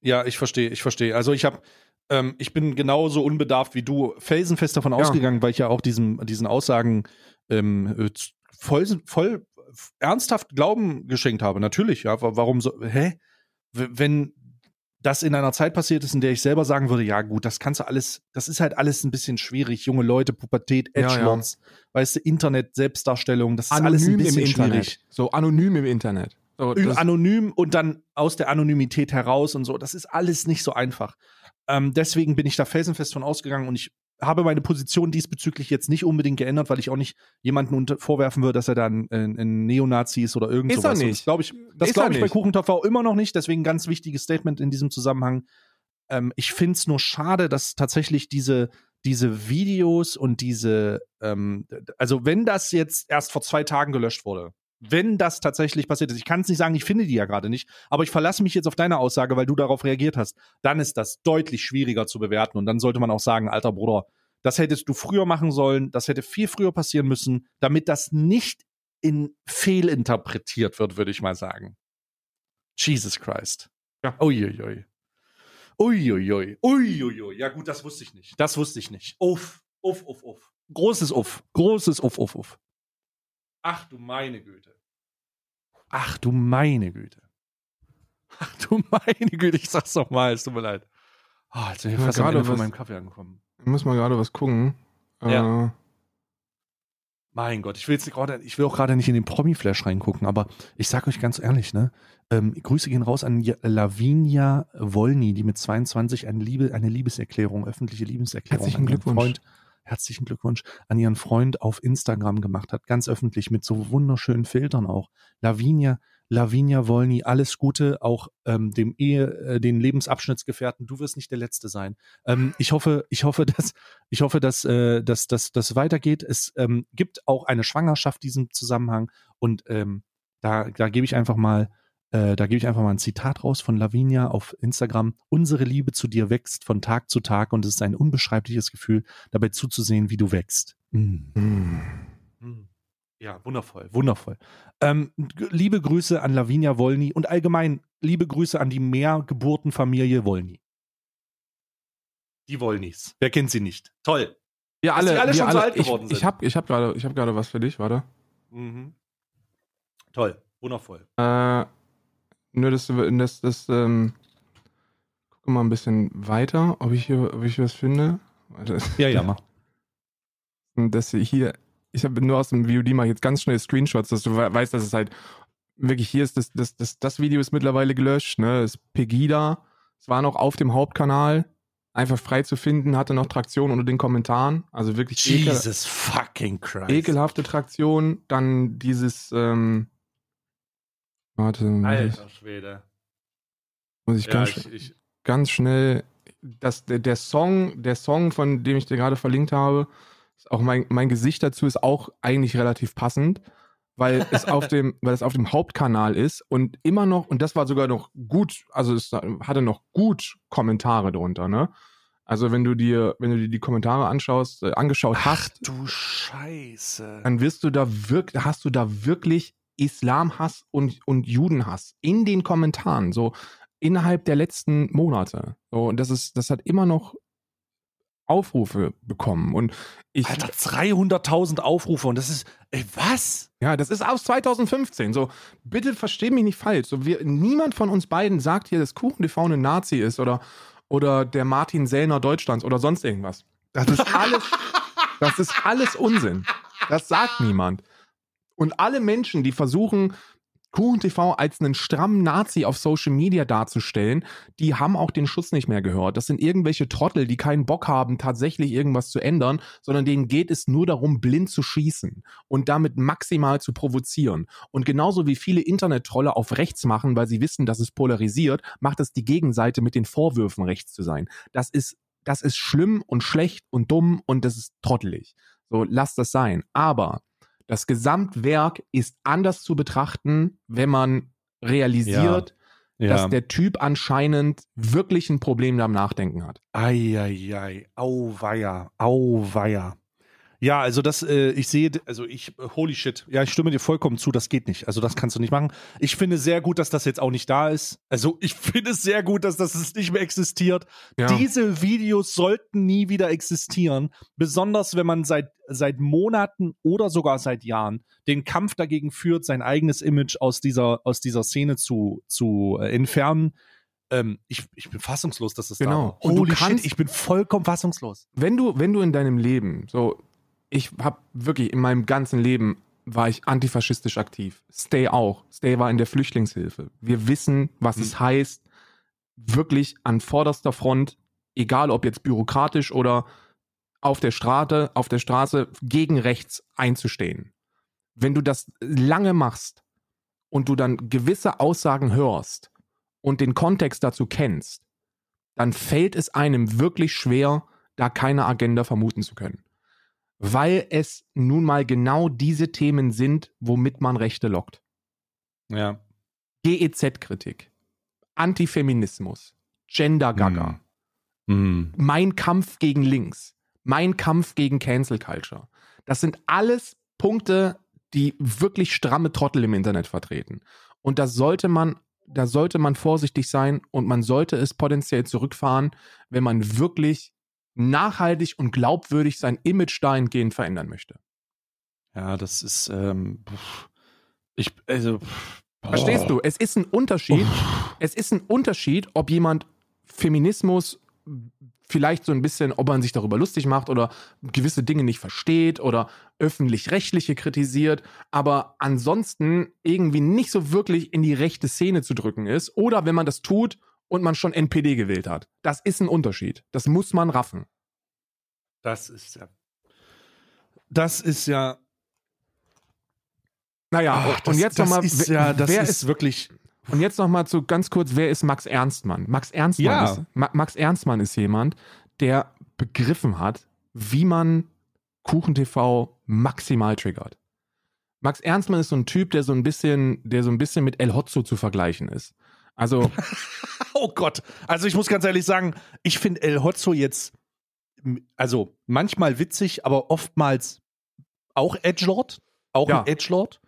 [SPEAKER 1] Ja, ich verstehe, ich verstehe. Also ich habe, ähm, ich bin genauso unbedarft wie du, felsenfest davon
[SPEAKER 2] Ja.
[SPEAKER 1] ausgegangen, weil ich ja auch diesen, diesen Aussagen ähm, äh, voll, voll ernsthaft Glauben geschenkt habe. Natürlich, ja. wa- Warum so? Hä? Wenn das in einer Zeit passiert ist, in der ich selber sagen würde, ja gut, das kannst du alles, das ist halt alles ein bisschen schwierig. Junge Leute, Pubertät,
[SPEAKER 2] Ja, ja.
[SPEAKER 1] Edgelords, weißt du, Internet, Selbstdarstellung, das ist alles ein
[SPEAKER 2] Anonym im
[SPEAKER 1] bisschen
[SPEAKER 2] Internet.
[SPEAKER 1] schwierig.
[SPEAKER 2] So anonym im Internet. So,
[SPEAKER 1] anonym und dann aus der Anonymität heraus und so. Das ist alles nicht so einfach. Ähm, deswegen bin ich da felsenfest von ausgegangen und ich habe meine Position diesbezüglich jetzt nicht unbedingt geändert, weil ich auch nicht jemanden vorwerfen würde, dass er dann ein, ein Neonazi ist oder irgend
[SPEAKER 2] Ist er
[SPEAKER 1] sowas. Und
[SPEAKER 2] nicht.
[SPEAKER 1] Das glaube ich, das
[SPEAKER 2] Ist
[SPEAKER 1] glaube
[SPEAKER 2] er
[SPEAKER 1] ich bei
[SPEAKER 2] nicht.
[SPEAKER 1] Kuchentopf auch immer noch nicht. Deswegen ein ganz wichtiges Statement in diesem Zusammenhang. Ähm, ich finde es nur schade, dass tatsächlich diese, diese Videos und diese, ähm, also wenn das jetzt erst vor zwei Tagen gelöscht wurde, wenn das tatsächlich passiert ist, ich kann es nicht sagen, ich finde die ja gerade nicht, aber ich verlasse mich jetzt auf deine Aussage, weil du darauf reagiert hast, dann ist das deutlich schwieriger zu bewerten und dann sollte man auch sagen, alter Bruder, das hättest du früher machen sollen, das hätte viel früher passieren müssen, damit das nicht in fehlinterpretiert wird, würde ich mal sagen. Jesus Christ.
[SPEAKER 2] Ja.
[SPEAKER 1] Uiuiui. Uiuiui. Uiuiui. Ja gut, das wusste ich nicht. Das wusste ich nicht. Uff, uff, uff, uff. Großes Uff. Großes Uff, uff, uff. Ach du meine Güte. Ach du meine Güte. Ach du meine Güte, ich sag's doch mal, es tut mir leid. Oh, jetzt bin ich fast
[SPEAKER 2] gerade
[SPEAKER 1] von meinem Kaffee angekommen.
[SPEAKER 2] ich muss mal gerade was gucken.
[SPEAKER 1] Ja.
[SPEAKER 2] Äh,
[SPEAKER 1] Mein Gott, ich will jetzt gerade, ich will auch gerade nicht in den Promi-Flash reingucken, aber ich sag euch ganz ehrlich, ne? Ähm, Grüße gehen raus an Lavinia Wolny, die mit 22 eine, Liebe, eine Liebeserklärung, öffentliche Liebeserklärung
[SPEAKER 2] Herzlichen
[SPEAKER 1] an
[SPEAKER 2] Glückwunsch.
[SPEAKER 1] Freund, herzlichen Glückwunsch, an ihren Freund auf Instagram gemacht hat, ganz öffentlich, mit so wunderschönen Filtern auch. Lavinia, Lavinia Wolny, alles Gute, auch ähm, dem Ehe, äh, den Lebensabschnittsgefährten. Du wirst nicht der Letzte sein. Ähm, ich hoffe, ich hoffe, dass, ich hoffe, dass, äh, dass, dass das weitergeht. Es ähm, gibt auch eine Schwangerschaft in diesem Zusammenhang und ähm, da, da gebe ich einfach mal, äh, da gebe ich einfach mal ein Zitat raus von Lavinia auf Instagram. Unsere Liebe zu dir wächst von Tag zu Tag und es ist ein unbeschreibliches Gefühl, dabei zuzusehen, wie du wächst. Mm.
[SPEAKER 2] hm.
[SPEAKER 1] Hm. Ja, wundervoll, wundervoll. Ähm, liebe Grüße an Lavinia Wolny und allgemein liebe Grüße an die Mehrgeburtenfamilie Wolny. Die Wollnys. Wer kennt sie nicht? Toll.
[SPEAKER 2] Ja,
[SPEAKER 1] Dass
[SPEAKER 2] alle,
[SPEAKER 1] alle
[SPEAKER 2] wir
[SPEAKER 1] schon so
[SPEAKER 2] alle
[SPEAKER 1] alt geworden
[SPEAKER 2] ich,
[SPEAKER 1] sind.
[SPEAKER 2] Ich habe ich hab gerade ich hab gerade was für dich, warte.
[SPEAKER 1] Mhm. Toll. Wundervoll.
[SPEAKER 2] Äh, nur das, das, das, ähm, gucke mal ein bisschen weiter, ob ich hier, ob ich was finde. Warte.
[SPEAKER 1] Ja, ja, mach.
[SPEAKER 2] Das hier, ich habe nur aus dem VOD mal jetzt ganz schnell Screenshots, dass du we- weißt, dass es halt wirklich hier ist, das, das, das, das Video ist mittlerweile gelöscht, ne? Das ist Pegida. Es war noch auf dem Hauptkanal, einfach frei zu finden, hatte noch Traktion unter den Kommentaren. Also wirklich ekel,
[SPEAKER 1] Jesus fucking Christ.
[SPEAKER 2] ekelhafte Traktion. Dann dieses, ähm, warte,
[SPEAKER 1] Alter Schwede.
[SPEAKER 2] muss ich
[SPEAKER 1] Ja,
[SPEAKER 2] ganz,
[SPEAKER 1] ich, ich,
[SPEAKER 2] ganz schnell, das, der, der Song, der Song, von dem ich dir gerade verlinkt habe, auch mein, mein Gesicht dazu ist auch eigentlich relativ passend, weil es auf dem, weil es auf dem Hauptkanal ist und immer noch, und das war sogar noch gut, also es hatte noch gut Kommentare drunter, ne? Also wenn du dir, wenn du dir die Kommentare anschaust, äh, angeschaut
[SPEAKER 1] ach
[SPEAKER 2] hast,
[SPEAKER 1] du Scheiße.
[SPEAKER 2] dann wirst du da wirklich, hast du da wirklich Islamhass und, und Judenhass in den Kommentaren, so innerhalb der letzten Monate. So, und das ist, das hat immer noch Aufrufe bekommen. Und ich,
[SPEAKER 1] Alter, 300.000 Aufrufe und das ist, ey, was?
[SPEAKER 2] ja, das ist aus 2015. So, bitte versteh mich nicht falsch. So, wir, niemand von uns beiden sagt hier, dass KuchenTV ein Nazi ist oder, oder der Martin Sellner Deutschlands oder sonst irgendwas. Das ist alles, das ist alles Unsinn. Das sagt niemand. Und alle Menschen, die versuchen, KuchenTV als einen strammen Nazi auf Social Media darzustellen, die haben auch den Schuss nicht mehr gehört. Das sind irgendwelche Trottel, die keinen Bock haben, tatsächlich irgendwas zu ändern, sondern denen geht es nur darum, blind zu schießen und damit maximal zu provozieren. Und genauso wie viele Internet-Trolle auf rechts machen, weil sie wissen, dass es polarisiert, macht es die Gegenseite mit den Vorwürfen, rechts zu sein. Das ist, das ist schlimm und schlecht und dumm und das ist trottelig. So, lass das sein. Aber das Gesamtwerk ist anders zu betrachten, wenn man realisiert, dass der Typ anscheinend wirklich ein Problem am Nachdenken hat.
[SPEAKER 1] Eieiei, auweia, auweia. Ja, also das, äh, ich sehe, also ich, holy shit, ja, ich stimme dir vollkommen zu, das geht nicht. Also das kannst du nicht machen. Ich finde sehr gut, dass das jetzt auch nicht da ist. Also ich finde es sehr gut, dass das nicht mehr existiert.
[SPEAKER 2] Ja.
[SPEAKER 1] Diese Videos sollten nie wieder existieren, besonders wenn man seit, seit Monaten oder sogar seit Jahren den Kampf dagegen führt, sein eigenes Image aus dieser, aus dieser Szene zu, zu äh, entfernen. Ähm, ich, ich bin fassungslos, dass das da
[SPEAKER 2] Genau.
[SPEAKER 1] war.
[SPEAKER 2] Und du
[SPEAKER 1] Holy
[SPEAKER 2] kannst-
[SPEAKER 1] shit, ich bin vollkommen fassungslos.
[SPEAKER 2] wenn du, wenn du in deinem Leben, so, ich habe wirklich in meinem ganzen Leben war ich antifaschistisch aktiv. Stay auch. Stay war in der Flüchtlingshilfe. Wir wissen, was
[SPEAKER 1] Hm.
[SPEAKER 2] es heißt, wirklich an vorderster Front, egal ob jetzt bürokratisch oder auf der Straße, auf der Straße gegen rechts einzustehen. Wenn du das lange machst und du dann gewisse Aussagen hörst und den Kontext dazu kennst, dann fällt es einem wirklich schwer, da keine Agenda vermuten zu können. Weil es nun mal genau diese Themen sind, womit man Rechte lockt.
[SPEAKER 1] Ja.
[SPEAKER 2] GEZ-Kritik, Antifeminismus, Gender-Gaga,
[SPEAKER 1] Mhm.
[SPEAKER 2] mein Kampf gegen links, mein Kampf gegen Cancel Culture. Das sind alles Punkte, die wirklich stramme Trottel im Internet vertreten. Und da sollte man, da sollte man vorsichtig sein und man sollte es potenziell zurückfahren, wenn man wirklich nachhaltig und glaubwürdig sein Image dahingehend verändern möchte.
[SPEAKER 1] Ja, das ist, ähm, ich, also, pff.
[SPEAKER 2] Verstehst
[SPEAKER 1] Oh.
[SPEAKER 2] du? Es ist ein Unterschied.
[SPEAKER 1] Uff.
[SPEAKER 2] Es ist ein Unterschied, ob jemand Feminismus vielleicht so ein bisschen, ob man sich darüber lustig macht oder gewisse Dinge nicht versteht oder öffentlich-rechtliche kritisiert, aber ansonsten irgendwie nicht so wirklich in die rechte Szene zu drücken ist oder wenn man das tut und man schon NPD gewählt hat. Das ist ein Unterschied. Das muss man raffen.
[SPEAKER 1] Das ist ja. Das ist ja.
[SPEAKER 2] Naja,
[SPEAKER 1] Ach, das,
[SPEAKER 2] und jetzt nochmal,
[SPEAKER 1] ja, das
[SPEAKER 2] wer
[SPEAKER 1] ist,
[SPEAKER 2] ist
[SPEAKER 1] wirklich.
[SPEAKER 2] Und jetzt noch mal zu ganz kurz, wer ist Max Ernstmann? Max Ernstmann,
[SPEAKER 1] Ja.
[SPEAKER 2] ist, Ma Max Ernstmann ist jemand, der begriffen hat, wie man KuchenTV maximal triggert. Max Ernstmann ist so ein Typ, der so ein bisschen, der so ein bisschen mit El Hotzo zu vergleichen ist. Also,
[SPEAKER 1] Oh Gott. Also ich muss ganz ehrlich sagen, ich finde El Hotzo jetzt, also manchmal witzig, aber oftmals auch Edgelord. Auch
[SPEAKER 2] Ja.
[SPEAKER 1] ein Edgelord.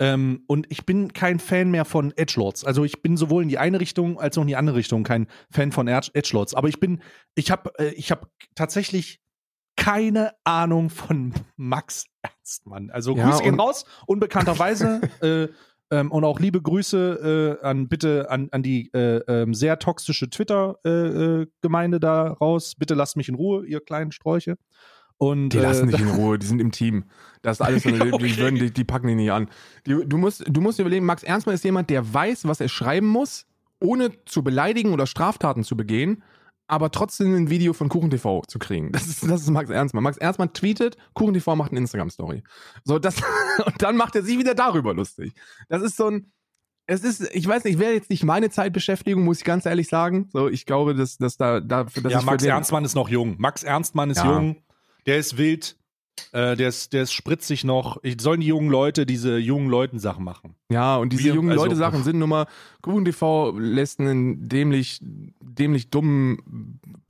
[SPEAKER 1] Ähm, und ich bin kein Fan mehr von Edgelords. Also ich bin sowohl in die eine Richtung als auch in die andere Richtung kein Fan von Edge- Edgelords. Aber ich bin, ich habe, äh, ich habe tatsächlich keine Ahnung von Max Ernstmann. Also
[SPEAKER 2] Ja,
[SPEAKER 1] Grüße gehen raus. Unbekannterweise äh, Ähm, und auch liebe Grüße äh, an bitte an, an die äh, ähm, sehr toxische Twitter-Gemeinde äh, da raus. Bitte lasst mich in Ruhe, ihr kleinen Sträuche. Und,
[SPEAKER 2] die lassen
[SPEAKER 1] äh,
[SPEAKER 2] dich in Ruhe, die sind im Team. Das ist alles,
[SPEAKER 1] Ja,
[SPEAKER 2] die,
[SPEAKER 1] okay.
[SPEAKER 2] die, würden, die, die packen die nicht an. Die, du, musst, du musst dir überlegen, Max Ernstmann ist jemand, der weiß, was er schreiben muss, ohne zu beleidigen oder Straftaten zu begehen, aber trotzdem ein Video von KuchenTV zu kriegen. Das ist, das ist Max Ernstmann. Max Ernstmann tweetet, KuchenTV macht eine Instagram-Story. So, das, und dann macht er sich wieder darüber lustig. Das ist so ein, es ist, ich weiß nicht, wäre jetzt nicht meine Zeitbeschäftigung, muss ich ganz ehrlich sagen. So, ich glaube, dass, dass da, da das
[SPEAKER 1] ja, Max Ernstmann ist noch jung. Max Ernstmann ist
[SPEAKER 2] Ja.
[SPEAKER 1] jung. Der ist wild. Äh, der, ist, der ist spritzig noch. Ich, sollen die jungen Leute diese jungen Leuten Sachen machen?
[SPEAKER 2] Ja, und diese
[SPEAKER 1] Wir-
[SPEAKER 2] jungen
[SPEAKER 1] also-
[SPEAKER 2] Leute Sachen sind nun mal, Kuchen TV lässt einen dämlich, dämlich dummen,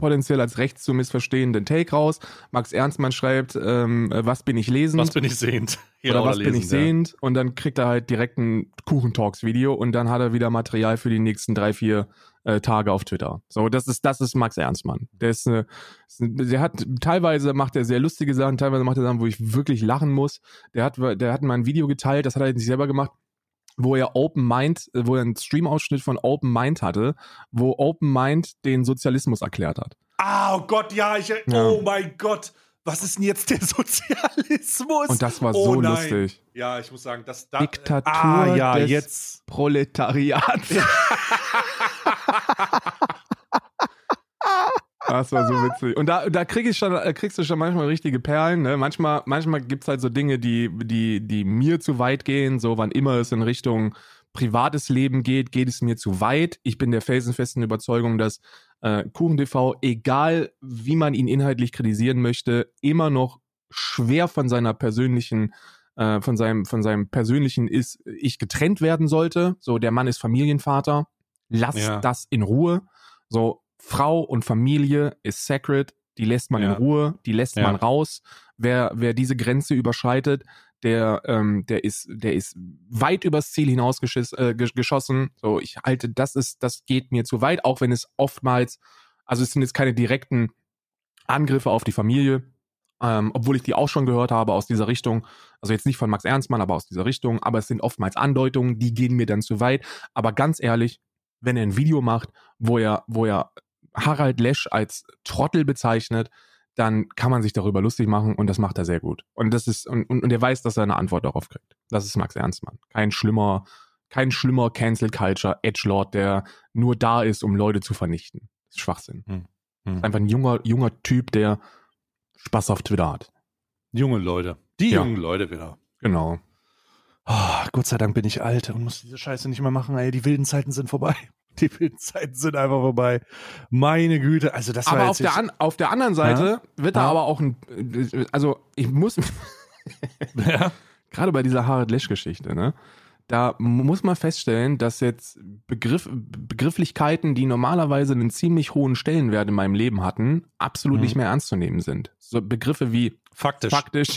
[SPEAKER 2] potenziell als rechts zu missverstehenden Take raus. Max Ernstmann schreibt, ähm, äh, was bin ich lesend?
[SPEAKER 1] Was bin ich sehend?
[SPEAKER 2] oder was bin ich
[SPEAKER 1] lesend, ja.
[SPEAKER 2] sehend? Und dann kriegt er halt direkt ein Kuchentalks-Video und dann hat er wieder Material für die nächsten drei, vier äh, Tage auf Twitter. So, das ist, das ist Max Ernstmann. Der ist, äh, ist ein- der hat, teilweise macht er sehr lustige Sachen, teilweise macht er Sachen, wo ich wirklich lachen muss. Der hat, der hat mal ein Video geteilt, das hat er nicht selber gemacht, wo er Open Mind, äh, wo er einen Stream-Ausschnitt von Open Mind hatte, wo Open Mind den Sozialismus erklärt hat.
[SPEAKER 1] Ah, oh Gott, ja, ich.
[SPEAKER 2] Ja.
[SPEAKER 1] Oh mein Gott. Was ist denn jetzt der Sozialismus?
[SPEAKER 2] Und das war
[SPEAKER 1] oh
[SPEAKER 2] so
[SPEAKER 1] nein.
[SPEAKER 2] lustig.
[SPEAKER 1] Ja, ich muss sagen, das da,
[SPEAKER 2] Diktatur
[SPEAKER 1] Ah, ja,
[SPEAKER 2] des-
[SPEAKER 1] jetzt.
[SPEAKER 2] Proletariat. Das war so witzig. Und da, da krieg ich schon, da kriegst du schon manchmal richtige Perlen. Ne? Manchmal, manchmal gibt's halt so Dinge, die, die, die mir zu weit gehen. So, wann immer es in Richtung privates Leben geht, geht es mir zu weit. Ich bin der felsenfesten Überzeugung, dass äh, KuchenTV, egal wie man ihn inhaltlich kritisieren möchte, immer noch schwer von seiner persönlichen äh, von seinem von seinem persönlichen ist ich getrennt werden sollte. So der Mann ist Familienvater. Lass
[SPEAKER 1] Ja.
[SPEAKER 2] das in Ruhe. So Frau und Familie ist sacred. Die lässt man
[SPEAKER 1] Ja.
[SPEAKER 2] in Ruhe. Die lässt
[SPEAKER 1] Ja.
[SPEAKER 2] man raus. Wer wer diese Grenze überschreitet, der ähm, der ist der ist weit übers Ziel hinausgeschossen. Äh, gesch- geschossen. so ich halte das ist das geht mir zu weit, auch wenn es oftmals also es sind jetzt keine direkten Angriffe auf die Familie, ähm, obwohl ich die auch schon gehört habe aus dieser Richtung. Also jetzt nicht von Max Ernstmann, aber aus dieser Richtung. Aber es sind oftmals Andeutungen, die gehen mir dann zu weit. Aber ganz ehrlich, wenn er ein Video macht, wo er, wo er Harald Lesch als Trottel bezeichnet, dann kann man sich darüber lustig machen und das macht er sehr gut. Und das ist, und, und, er weiß, dass er eine Antwort darauf kriegt. Das ist Max Ernstmann. Kein schlimmer, kein schlimmer Cancel Culture Edgelord, der nur da ist, um Leute zu vernichten. Das ist Schwachsinn.
[SPEAKER 1] Hm.
[SPEAKER 2] Das ist einfach ein junger, junger Typ, der Spaß auf Twitter hat.
[SPEAKER 1] Junge Leute. Die
[SPEAKER 2] Ja.
[SPEAKER 1] jungen Leute wieder.
[SPEAKER 2] Genau.
[SPEAKER 1] Oh, Gott sei Dank bin ich alt und muss diese Scheiße nicht mehr machen. Ey, die wilden Zeiten sind vorbei. Die wilden Zeiten sind einfach vorbei. Meine Güte. Also das war
[SPEAKER 2] Aber
[SPEAKER 1] jetzt
[SPEAKER 2] auf der, an, auf der anderen Seite wird da
[SPEAKER 1] Ja.
[SPEAKER 2] aber auch ein, also ich muss,
[SPEAKER 1] ja.
[SPEAKER 2] gerade bei dieser Harald Lesch-Geschichte, ne, da muss man feststellen, dass jetzt Begriff, Begrifflichkeiten, die normalerweise einen ziemlich hohen Stellenwert in meinem Leben hatten, absolut
[SPEAKER 1] Mhm.
[SPEAKER 2] nicht mehr ernst zu nehmen sind. So Begriffe wie
[SPEAKER 1] Faktisch.
[SPEAKER 2] faktisch,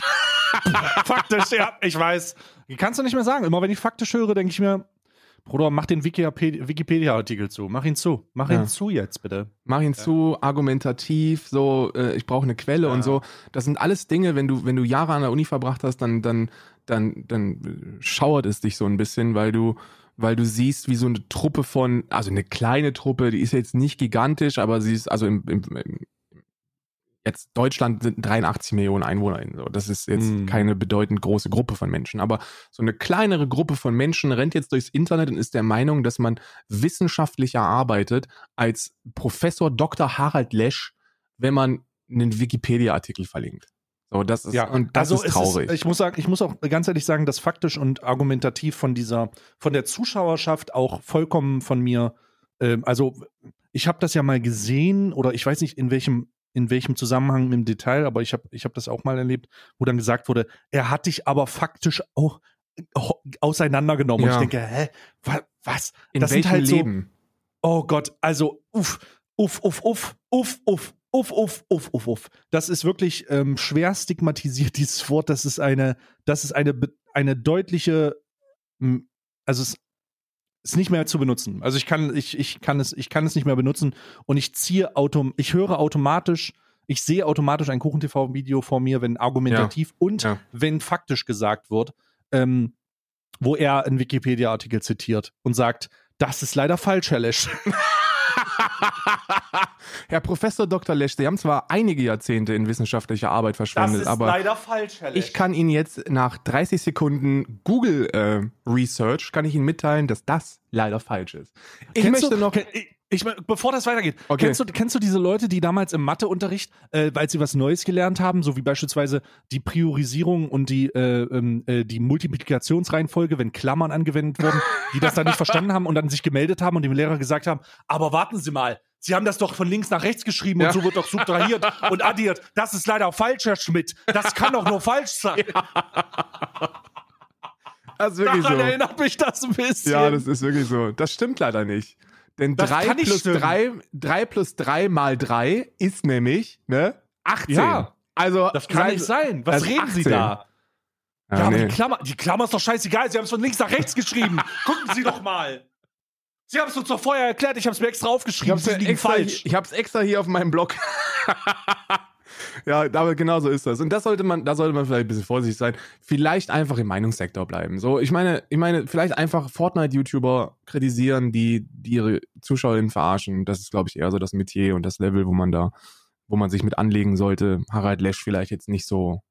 [SPEAKER 1] faktisch, ja, ich weiß. Kannst du nicht mehr sagen. Immer wenn ich faktisch höre, denke ich mir, Bruder, mach den Wikipedia- Wikipedia-Artikel zu. Mach ihn zu. Mach
[SPEAKER 2] Ja.
[SPEAKER 1] ihn zu jetzt, bitte.
[SPEAKER 2] mach ihn zu, argumentativ, so, äh, ich brauche eine Quelle
[SPEAKER 1] Ja.
[SPEAKER 2] und so. Das sind alles Dinge, wenn du, wenn du Jahre an der Uni verbracht hast, dann, dann, dann, dann schauert es dich so ein bisschen, weil du, weil du siehst, wie so eine Truppe von, also eine kleine Truppe, die ist jetzt nicht gigantisch, aber sie ist, also im, im, im jetzt Deutschland sind 83 Millionen EinwohnerInnen. So. Das ist jetzt
[SPEAKER 1] Mhm.
[SPEAKER 2] keine bedeutend große Gruppe von Menschen. Aber so eine kleinere Gruppe von Menschen rennt jetzt durchs Internet und ist der Meinung, dass man wissenschaftlicher arbeitet als Professor Dr. Harald Lesch, wenn man einen Wikipedia-Artikel verlinkt. So, das ist,
[SPEAKER 1] Ja,
[SPEAKER 2] und das
[SPEAKER 1] also
[SPEAKER 2] ist traurig.
[SPEAKER 1] ich muss sagen, ich muss auch ganz ehrlich sagen, dass faktisch und argumentativ von dieser, von der Zuschauerschaft auch vollkommen von mir, ähm, also ich habe das ja mal gesehen oder ich weiß nicht in welchem in welchem Zusammenhang im Detail, aber ich habe ich hab das auch mal erlebt, wo dann gesagt wurde, er hat dich aber faktisch auch auseinandergenommen.
[SPEAKER 2] Ja.
[SPEAKER 1] Und ich denke, hä, wa, was?
[SPEAKER 2] In
[SPEAKER 1] das
[SPEAKER 2] welchem
[SPEAKER 1] halt
[SPEAKER 2] Leben?
[SPEAKER 1] So, oh Gott, also uff, uff, uff, uff, uff, uff. Uff, uff, uff, uff, uff. Das ist wirklich ähm, schwer stigmatisiert, dieses Wort. Das ist eine, das ist eine, eine deutliche, also es ist nicht mehr zu benutzen. Also ich kann, ich, ich kann es, ich kann es nicht mehr benutzen und ich ziehe autom, ich höre automatisch, ich sehe automatisch ein Kuchen-TV-Video vor mir, wenn argumentativ und
[SPEAKER 2] Ja.
[SPEAKER 1] wenn faktisch gesagt wird. Ähm, wo er einen Wikipedia-Artikel zitiert und sagt, das ist leider falsch, Herr Lesch.
[SPEAKER 2] Herr Professor Dr. Lesch, Sie haben zwar einige Jahrzehnte in wissenschaftlicher Arbeit verschwendet, aber
[SPEAKER 1] leider falsch, Herr
[SPEAKER 2] ich kann Ihnen jetzt nach 30 Sekunden Google äh, Research kann ich Ihnen mitteilen, dass das leider falsch ist. Ich
[SPEAKER 1] Kennst
[SPEAKER 2] möchte
[SPEAKER 1] du,
[SPEAKER 2] noch
[SPEAKER 1] kenn- ich, ich, mein, bevor das weitergeht,
[SPEAKER 2] Okay.
[SPEAKER 1] kennst, du, kennst du diese Leute, die damals im Matheunterricht, äh, weil sie was Neues gelernt haben, so wie beispielsweise die Priorisierung und die, äh, ähm, äh, die Multiplikationsreihenfolge, wenn Klammern angewendet wurden, die das dann nicht verstanden haben und dann sich gemeldet haben und dem Lehrer gesagt haben, aber warten Sie mal, Sie haben das doch von links nach rechts geschrieben
[SPEAKER 2] Ja.
[SPEAKER 1] und so wird doch subtrahiert und addiert. Das ist leider falsch, Herr Schmidt. Das kann doch nur falsch sein.
[SPEAKER 2] das ist wirklich
[SPEAKER 1] Daran
[SPEAKER 2] so.
[SPEAKER 1] erinnert mich das ein bisschen.
[SPEAKER 2] Ja, das ist wirklich so. Das stimmt leider nicht. Denn
[SPEAKER 1] Das
[SPEAKER 2] 3
[SPEAKER 1] kann nicht
[SPEAKER 2] plus
[SPEAKER 1] stimmen.
[SPEAKER 2] 3, 3 plus 3 mal 3 ist nämlich, ne? 18.
[SPEAKER 1] Ja.
[SPEAKER 2] Also,
[SPEAKER 1] das kann
[SPEAKER 2] sei-
[SPEAKER 1] nicht sein. Was reden Sie
[SPEAKER 2] 18.
[SPEAKER 1] da?
[SPEAKER 2] Ja,
[SPEAKER 1] Ja, aber
[SPEAKER 2] nee.
[SPEAKER 1] die Klammer, die Klammer ist doch scheißegal. Sie haben es von links nach rechts geschrieben. Gucken Sie doch mal. Sie haben es uns doch vorher erklärt. Ich habe es mir extra
[SPEAKER 2] Ich
[SPEAKER 1] aufgeschrieben. Sie
[SPEAKER 2] ja
[SPEAKER 1] liegen
[SPEAKER 2] extra,
[SPEAKER 1] falsch.
[SPEAKER 2] ich hab's extra hier auf meinem Blog. ja, aber genau so ist das. Und das sollte man, da sollte man vielleicht ein bisschen vorsichtig sein. Vielleicht einfach im Meinungssektor bleiben. So, ich meine, ich meine, vielleicht einfach Fortnite-YouTuber kritisieren, die, die ihre ZuschauerInnen verarschen. Das ist, glaube ich, eher so das Metier und das Level, wo man da, wo man sich mit anlegen sollte. Harald Lesch vielleicht jetzt nicht so,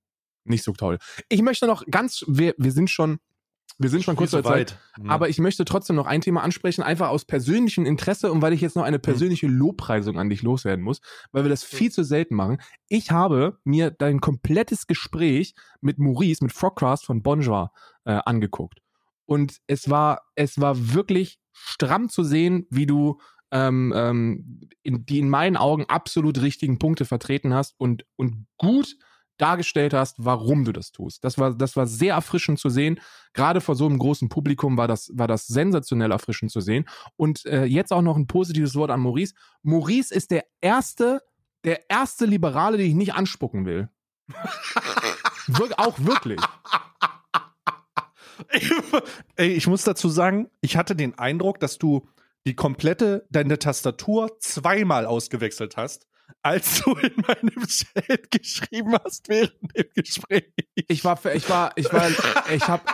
[SPEAKER 2] nicht so toll. Ich möchte noch ganz, wir, wir sind schon, wir sind schon kurz der Zeit.
[SPEAKER 1] Mhm.
[SPEAKER 2] Aber ich möchte trotzdem noch ein Thema ansprechen, einfach aus persönlichem Interesse und weil ich jetzt noch eine persönliche Lobpreisung an dich loswerden muss, weil wir das viel zu selten machen. Ich habe mir dein komplettes Gespräch mit Maurice, mit Frogcast von Bonjour äh, angeguckt. Und es war, es war wirklich stramm zu sehen, wie du ähm, ähm, in, die in meinen Augen absolut richtigen Punkte vertreten hast und, und gut dargestellt hast, warum du das tust. Das war, das war sehr erfrischend zu sehen. Gerade vor so einem großen Publikum war das, war das sensationell erfrischend zu sehen. Und äh, jetzt auch noch ein positives Wort an Maurice. Maurice ist der erste, der erste Liberale, den ich nicht anspucken will. Wir, auch wirklich.
[SPEAKER 1] Ey, ich muss dazu sagen, ich hatte den Eindruck, dass du die komplette deine Tastatur zweimal ausgewechselt hast, als du in meinem Chat geschrieben hast während dem Gespräch.
[SPEAKER 2] Ich war, ich war, ich war, ich hab,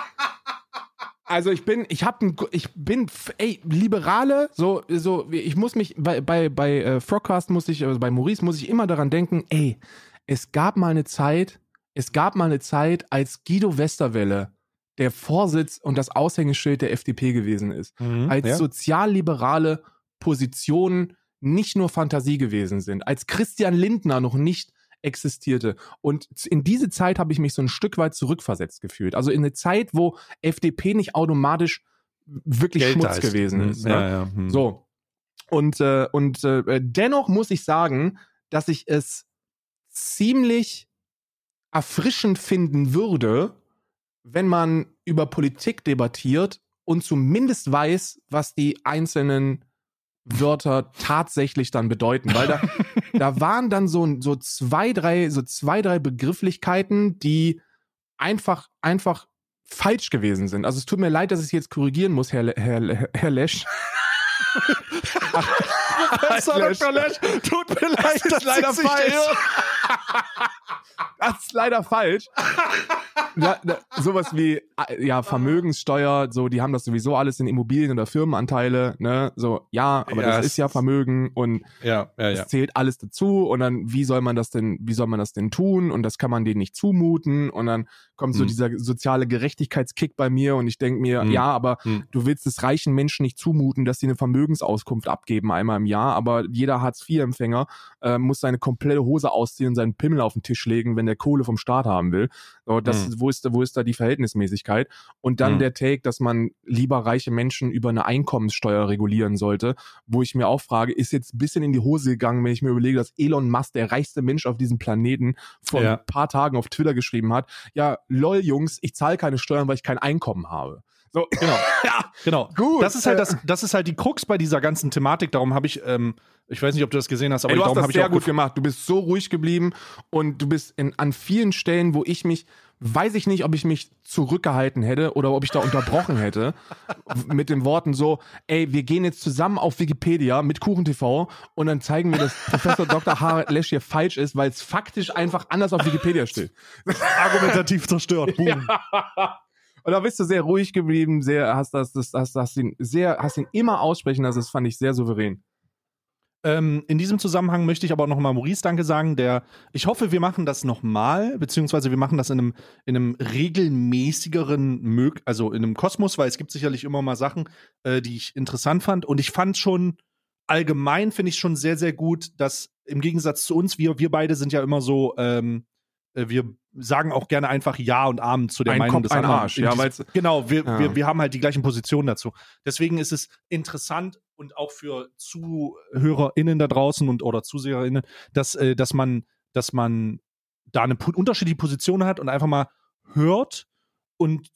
[SPEAKER 2] also ich bin, ich hab ein, ich bin, ey, Liberale, so, so, ich muss mich, bei, bei, bei äh, Frogcast muss ich, also bei Maurice muss ich immer daran denken, ey, es gab mal eine Zeit, es gab mal eine Zeit, als Guido Westerwelle der Vorsitz und das Aushängeschild der FDP gewesen ist. als
[SPEAKER 1] ja?
[SPEAKER 2] sozialliberale Positionen nicht nur Fantasie gewesen sind, als Christian Lindner noch nicht existierte. Und in diese Zeit habe ich mich so ein Stück weit zurückversetzt gefühlt. Also in eine Zeit, wo FDP nicht automatisch wirklich
[SPEAKER 1] Geld
[SPEAKER 2] Schmutz
[SPEAKER 1] ist.
[SPEAKER 2] gewesen
[SPEAKER 1] Hm,
[SPEAKER 2] ist. Ne?
[SPEAKER 1] Ja, ja. hm.
[SPEAKER 2] So. Und, äh, und äh, dennoch muss ich sagen, dass ich es ziemlich erfrischend finden würde, wenn man über Politik debattiert und zumindest weiß, was die einzelnen Wörter tatsächlich dann bedeuten. Weil da, da waren dann so, so zwei, drei, so zwei, drei Begrifflichkeiten, die einfach, einfach falsch gewesen sind. Also es tut mir leid, dass ich es jetzt korrigieren muss, Herr, Le- Herr, Le- Herr Lesch.
[SPEAKER 1] Professor. Dr. Lesch, tut mir leid,
[SPEAKER 2] ist leider
[SPEAKER 1] Sie sich
[SPEAKER 2] falsch. Das ist leider falsch. Da, da, sowas wie äh, ja Vermögenssteuer, so die haben das sowieso alles in Immobilien oder Firmenanteile, ne? So ja, aber
[SPEAKER 1] Ja,
[SPEAKER 2] das ist ja Vermögen und
[SPEAKER 1] Ja, ja,
[SPEAKER 2] es
[SPEAKER 1] ja.
[SPEAKER 2] zählt alles dazu und dann wie soll man das denn, wie soll man das denn tun und das kann man denen nicht zumuten und dann kommt so
[SPEAKER 1] Hm.
[SPEAKER 2] dieser soziale Gerechtigkeitskick bei mir und ich denke mir,
[SPEAKER 1] Hm.
[SPEAKER 2] ja, aber
[SPEAKER 1] Hm.
[SPEAKER 2] du willst es reichen Menschen nicht zumuten, dass sie eine Vermögensauskunft abgeben einmal im Jahr, aber jeder Hartz-IV-Empfänger äh, muss seine komplette Hose ausziehen und seinen Pimmel auf den Tisch legen, wenn der Kohle vom Staat haben will. So, das,
[SPEAKER 1] Hm.
[SPEAKER 2] wo, ist, da- wo ist da die Verhältnismäßigkeit? Und dann
[SPEAKER 1] Hm.
[SPEAKER 2] der Take, dass man lieber reiche Menschen über eine Einkommenssteuer regulieren sollte, wo ich mir auch frage, ist jetzt ein bisschen in die Hose gegangen, wenn ich mir überlege, dass Elon Musk, der reichste Mensch auf diesem Planeten, vor
[SPEAKER 1] Ja.
[SPEAKER 2] ein paar Tagen auf Twitter geschrieben hat, ja, lol, Jungs, ich zahle keine Steuern, weil ich kein Einkommen habe. So,
[SPEAKER 1] Genau.
[SPEAKER 2] ja,
[SPEAKER 1] Genau.
[SPEAKER 2] Gut,
[SPEAKER 1] Das ist halt das, das ist halt die Krux bei dieser ganzen Thematik. Darum habe ich, ähm, ich weiß nicht, ob du das gesehen hast, aber
[SPEAKER 2] Ey, du
[SPEAKER 1] darum habe ich
[SPEAKER 2] sehr
[SPEAKER 1] auch
[SPEAKER 2] gut gemacht. Du bist so ruhig geblieben und du bist in, an vielen Stellen, wo ich mich, weiß ich nicht, ob ich mich zurückgehalten hätte oder ob ich da unterbrochen hätte, mit den Worten so, ey, wir gehen jetzt zusammen auf Wikipedia mit KuchenTV und dann zeigen wir, dass Professor Dr. Harald Lesch hier falsch ist, weil es faktisch einfach anders auf Wikipedia steht.
[SPEAKER 1] argumentativ zerstört. Boom.
[SPEAKER 2] Und da bist du sehr ruhig geblieben, sehr, hast das, das, hast, hast ihn sehr, hast ihn immer aussprechen lassen, das fand ich sehr souverän.
[SPEAKER 1] Ähm, in diesem Zusammenhang möchte ich aber auch nochmal Maurice Danke sagen, der, ich hoffe, wir machen das nochmal, beziehungsweise wir machen das in einem, in einem regelmäßigeren, Mög also in einem Kosmos, weil es gibt sicherlich immer mal Sachen, äh, die ich interessant fand. Und ich fand schon, allgemein finde ich schon sehr, sehr gut, dass im Gegensatz zu uns, wir, wir beide sind ja immer so, ähm, äh, wir sagen auch gerne einfach Ja und Amen zu der
[SPEAKER 2] Ein
[SPEAKER 1] Meinung
[SPEAKER 2] Kopf,
[SPEAKER 1] des
[SPEAKER 2] ein
[SPEAKER 1] anderen.
[SPEAKER 2] Arsch, ja,
[SPEAKER 1] diesem- genau, wir,
[SPEAKER 2] Ja.
[SPEAKER 1] wir, wir haben halt die gleichen Positionen dazu. Deswegen ist es interessant und auch für ZuhörerInnen da draußen und oder ZuseherInnen, dass, äh, dass man, dass man da eine unterschiedliche Position hat und einfach mal hört und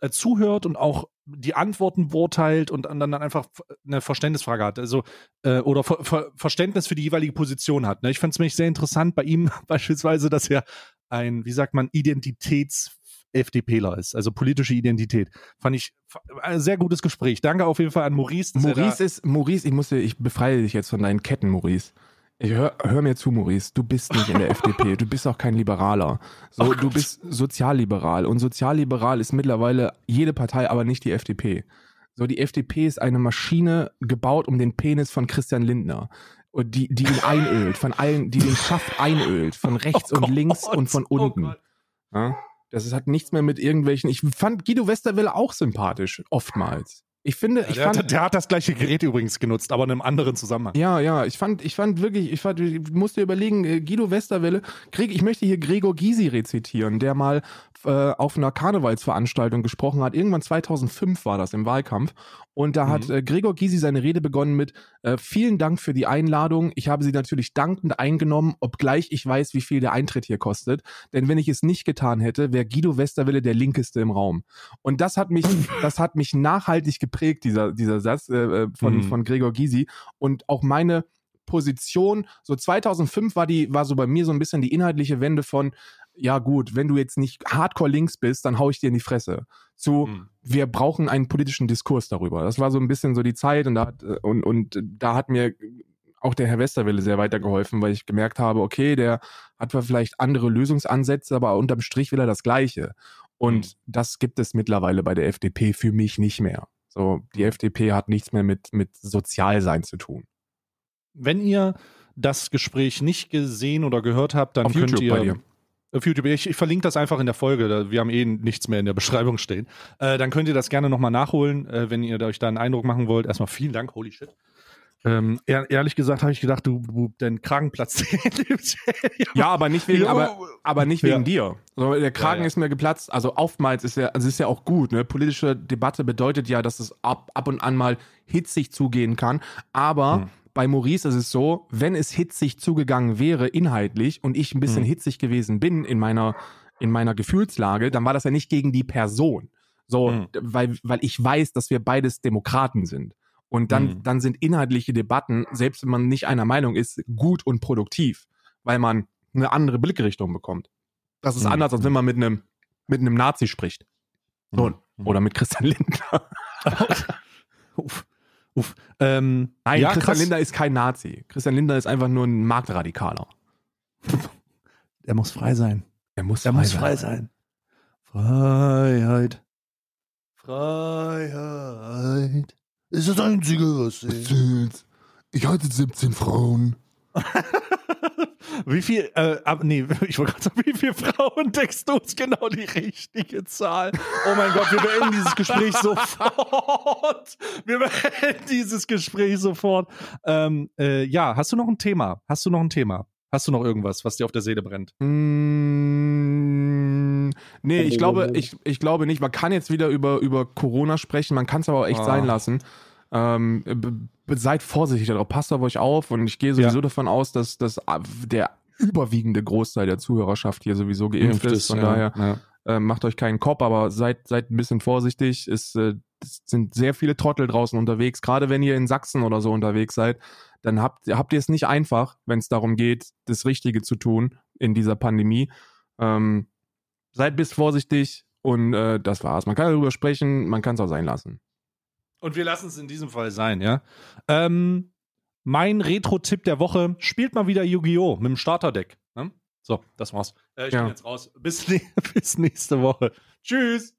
[SPEAKER 1] äh, zuhört und auch die Antworten beurteilt und dann dann einfach eine Verständnisfrage hat. Also, äh, oder Ver Ver Verständnis für die jeweilige Position hat. Ne? Ich fand es nämlich sehr interessant bei ihm beispielsweise, dass er ein, wie sagt man, Identitäts-FDPler ist, also politische Identität. Fand ich ein sehr gutes Gespräch. Danke auf jeden Fall an Maurice.
[SPEAKER 2] Maurice ist, Maurice, ich muss dir, ich befreie dich jetzt von deinen Ketten, Maurice. Ich hör, hör mir zu, Maurice. Du bist nicht in der FDP. Du bist auch kein Liberaler. So, du bist sozialliberal. Und sozialliberal ist mittlerweile jede Partei, aber nicht die FDP. So, die FDP ist eine Maschine gebaut um den Penis von Christian Lindner. Und die, die ihn einölt, von allen, die den Schaft einölt, von rechts
[SPEAKER 1] Oh
[SPEAKER 2] und links
[SPEAKER 1] Gott.
[SPEAKER 2] und von
[SPEAKER 1] Oh
[SPEAKER 2] unten.
[SPEAKER 1] Gott.
[SPEAKER 2] Ja? Das hat nichts mehr mit irgendwelchen. Ich fand Guido Westerwelle auch sympathisch, oftmals. Ich finde,
[SPEAKER 1] Ja,
[SPEAKER 2] ich
[SPEAKER 1] der,
[SPEAKER 2] fand.
[SPEAKER 1] hat, der hat das gleiche Gerät übrigens genutzt, aber in einem anderen Zusammenhang.
[SPEAKER 2] Ja, ja, ich fand, ich fand wirklich, ich, fand, ich musste überlegen, äh, Guido Westerwelle, Greg, ich möchte hier Gregor Gysi rezitieren, der mal äh, auf einer Karnevalsveranstaltung gesprochen hat. Irgendwann 2005 war das im Wahlkampf. Und da hat
[SPEAKER 1] Mhm.
[SPEAKER 2] äh, Gregor Gysi seine Rede begonnen mit äh, Vielen Dank für die Einladung. Ich habe sie natürlich dankend eingenommen, obgleich ich weiß, wie viel der Eintritt hier kostet. Denn wenn ich es nicht getan hätte, wäre Guido Westerwelle der Linkeste im Raum. Und das hat mich, das hat mich nachhaltig geprägt, dieser, dieser Satz äh, äh, von,
[SPEAKER 1] Mhm.
[SPEAKER 2] von Gregor Gysi. Und auch meine Position, so 2005 war die, war so bei mir so ein bisschen die inhaltliche Wende von, ja gut, wenn du jetzt nicht hardcore links bist, dann hau ich dir in die Fresse. Zu,
[SPEAKER 1] Mhm.
[SPEAKER 2] wir brauchen einen politischen Diskurs darüber. Das war so ein bisschen so die Zeit und da, hat, äh, und, und da hat mir auch der Herr Westerwelle sehr weitergeholfen, weil ich gemerkt habe, okay, der hat vielleicht andere Lösungsansätze, aber unterm Strich will er das Gleiche. Und
[SPEAKER 1] Mhm.
[SPEAKER 2] das gibt es mittlerweile bei der FDP für mich nicht mehr. So, die FDP hat nichts mehr mit, mit Sozialsein zu tun.
[SPEAKER 1] Wenn ihr das Gespräch nicht gesehen oder gehört habt, dann
[SPEAKER 2] Auf
[SPEAKER 1] könnt
[SPEAKER 2] YouTube
[SPEAKER 1] ihr auf YouTube. Ich, ich verlinke das einfach in der Folge. Wir haben eh nichts mehr in der Beschreibung stehen. Äh, dann könnt ihr das gerne nochmal nachholen, äh, wenn ihr euch da einen Eindruck machen wollt. Erstmal vielen Dank, holy shit. Ähm, ehr, ehrlich gesagt habe ich gedacht, du, du dein Kragen platzt.
[SPEAKER 2] Ja, aber nicht wegen, aber, aber nicht wegen
[SPEAKER 1] Ja.
[SPEAKER 2] dir. So, der Kragen
[SPEAKER 1] Ja, ja.
[SPEAKER 2] ist mir geplatzt. Also oftmals ist ja, also ist ja auch gut. Ne? Politische Debatte bedeutet ja, dass es ab, ab und an mal hitzig zugehen kann. Aber
[SPEAKER 1] Hm.
[SPEAKER 2] bei Maurice ist es so, wenn es hitzig zugegangen wäre, inhaltlich, und ich ein bisschen
[SPEAKER 1] Hm.
[SPEAKER 2] hitzig gewesen bin in meiner, in meiner Gefühlslage, dann war das ja nicht gegen die Person. So,
[SPEAKER 1] Hm.
[SPEAKER 2] weil, weil ich weiß, dass wir beides Demokraten sind. Und dann,
[SPEAKER 1] Hm.
[SPEAKER 2] dann sind inhaltliche Debatten, selbst wenn man nicht einer Meinung ist, gut und produktiv, weil man eine andere Blickrichtung bekommt. Das ist
[SPEAKER 1] Hm.
[SPEAKER 2] anders, als wenn man mit einem, mit einem Nazi spricht. So,
[SPEAKER 1] Mhm.
[SPEAKER 2] Oder mit Christian Lindner.
[SPEAKER 1] Uff. Uff. Ähm,
[SPEAKER 2] Nein,
[SPEAKER 1] ja,
[SPEAKER 2] Christian
[SPEAKER 1] krass.
[SPEAKER 2] Lindner ist kein Nazi. Christian Lindner ist einfach nur ein Marktradikaler.
[SPEAKER 1] Er muss frei sein.
[SPEAKER 2] Er muss
[SPEAKER 1] Er muss frei sein. Freiheit. Freiheit. Ist das Einzige, was ich.
[SPEAKER 2] Ich hatte 17 Frauen.
[SPEAKER 1] Wie viel, äh, ab, nee, ich wollte gerade sagen, wie viele Frauen denkst du ist genau die richtige Zahl? Oh mein Gott, wir beenden dieses Gespräch sofort. Wir beenden dieses Gespräch sofort. Ähm, äh, ja, hast du noch ein Thema? Hast du noch ein Thema? Hast du noch irgendwas, was dir auf der Seele brennt?
[SPEAKER 2] Mm, nee, ich glaube, ich, ich glaube nicht. Man kann jetzt wieder über, über Corona sprechen, man kann es aber auch echt
[SPEAKER 1] Ah.
[SPEAKER 2] sein lassen. Ähm, seid vorsichtig darauf, passt auf euch auf und ich gehe sowieso
[SPEAKER 1] Ja.
[SPEAKER 2] davon aus, dass, dass der überwiegende Großteil der Zuhörerschaft hier sowieso geimpft ist. Von daher
[SPEAKER 1] ja.
[SPEAKER 2] äh, macht euch keinen Kopf, aber seid, seid ein bisschen vorsichtig. Es, äh, es sind sehr viele Trottel draußen unterwegs. Gerade wenn ihr in Sachsen oder so unterwegs seid, dann habt, habt ihr es nicht einfach, wenn es darum geht, das Richtige zu tun in dieser Pandemie. Ähm, seid bis vorsichtig und äh, das war's. Man kann darüber sprechen, man kann es auch sein lassen.
[SPEAKER 1] Und wir lassen es in diesem Fall sein, ja. Ähm, mein Retro-Tipp der Woche: spielt mal wieder Yu-Gi-Oh! mit dem Starterdeck. Ne? So, das war's. Äh, ich
[SPEAKER 2] Ja.
[SPEAKER 1] bin jetzt raus. Bis, bis nächste Woche. Tschüss.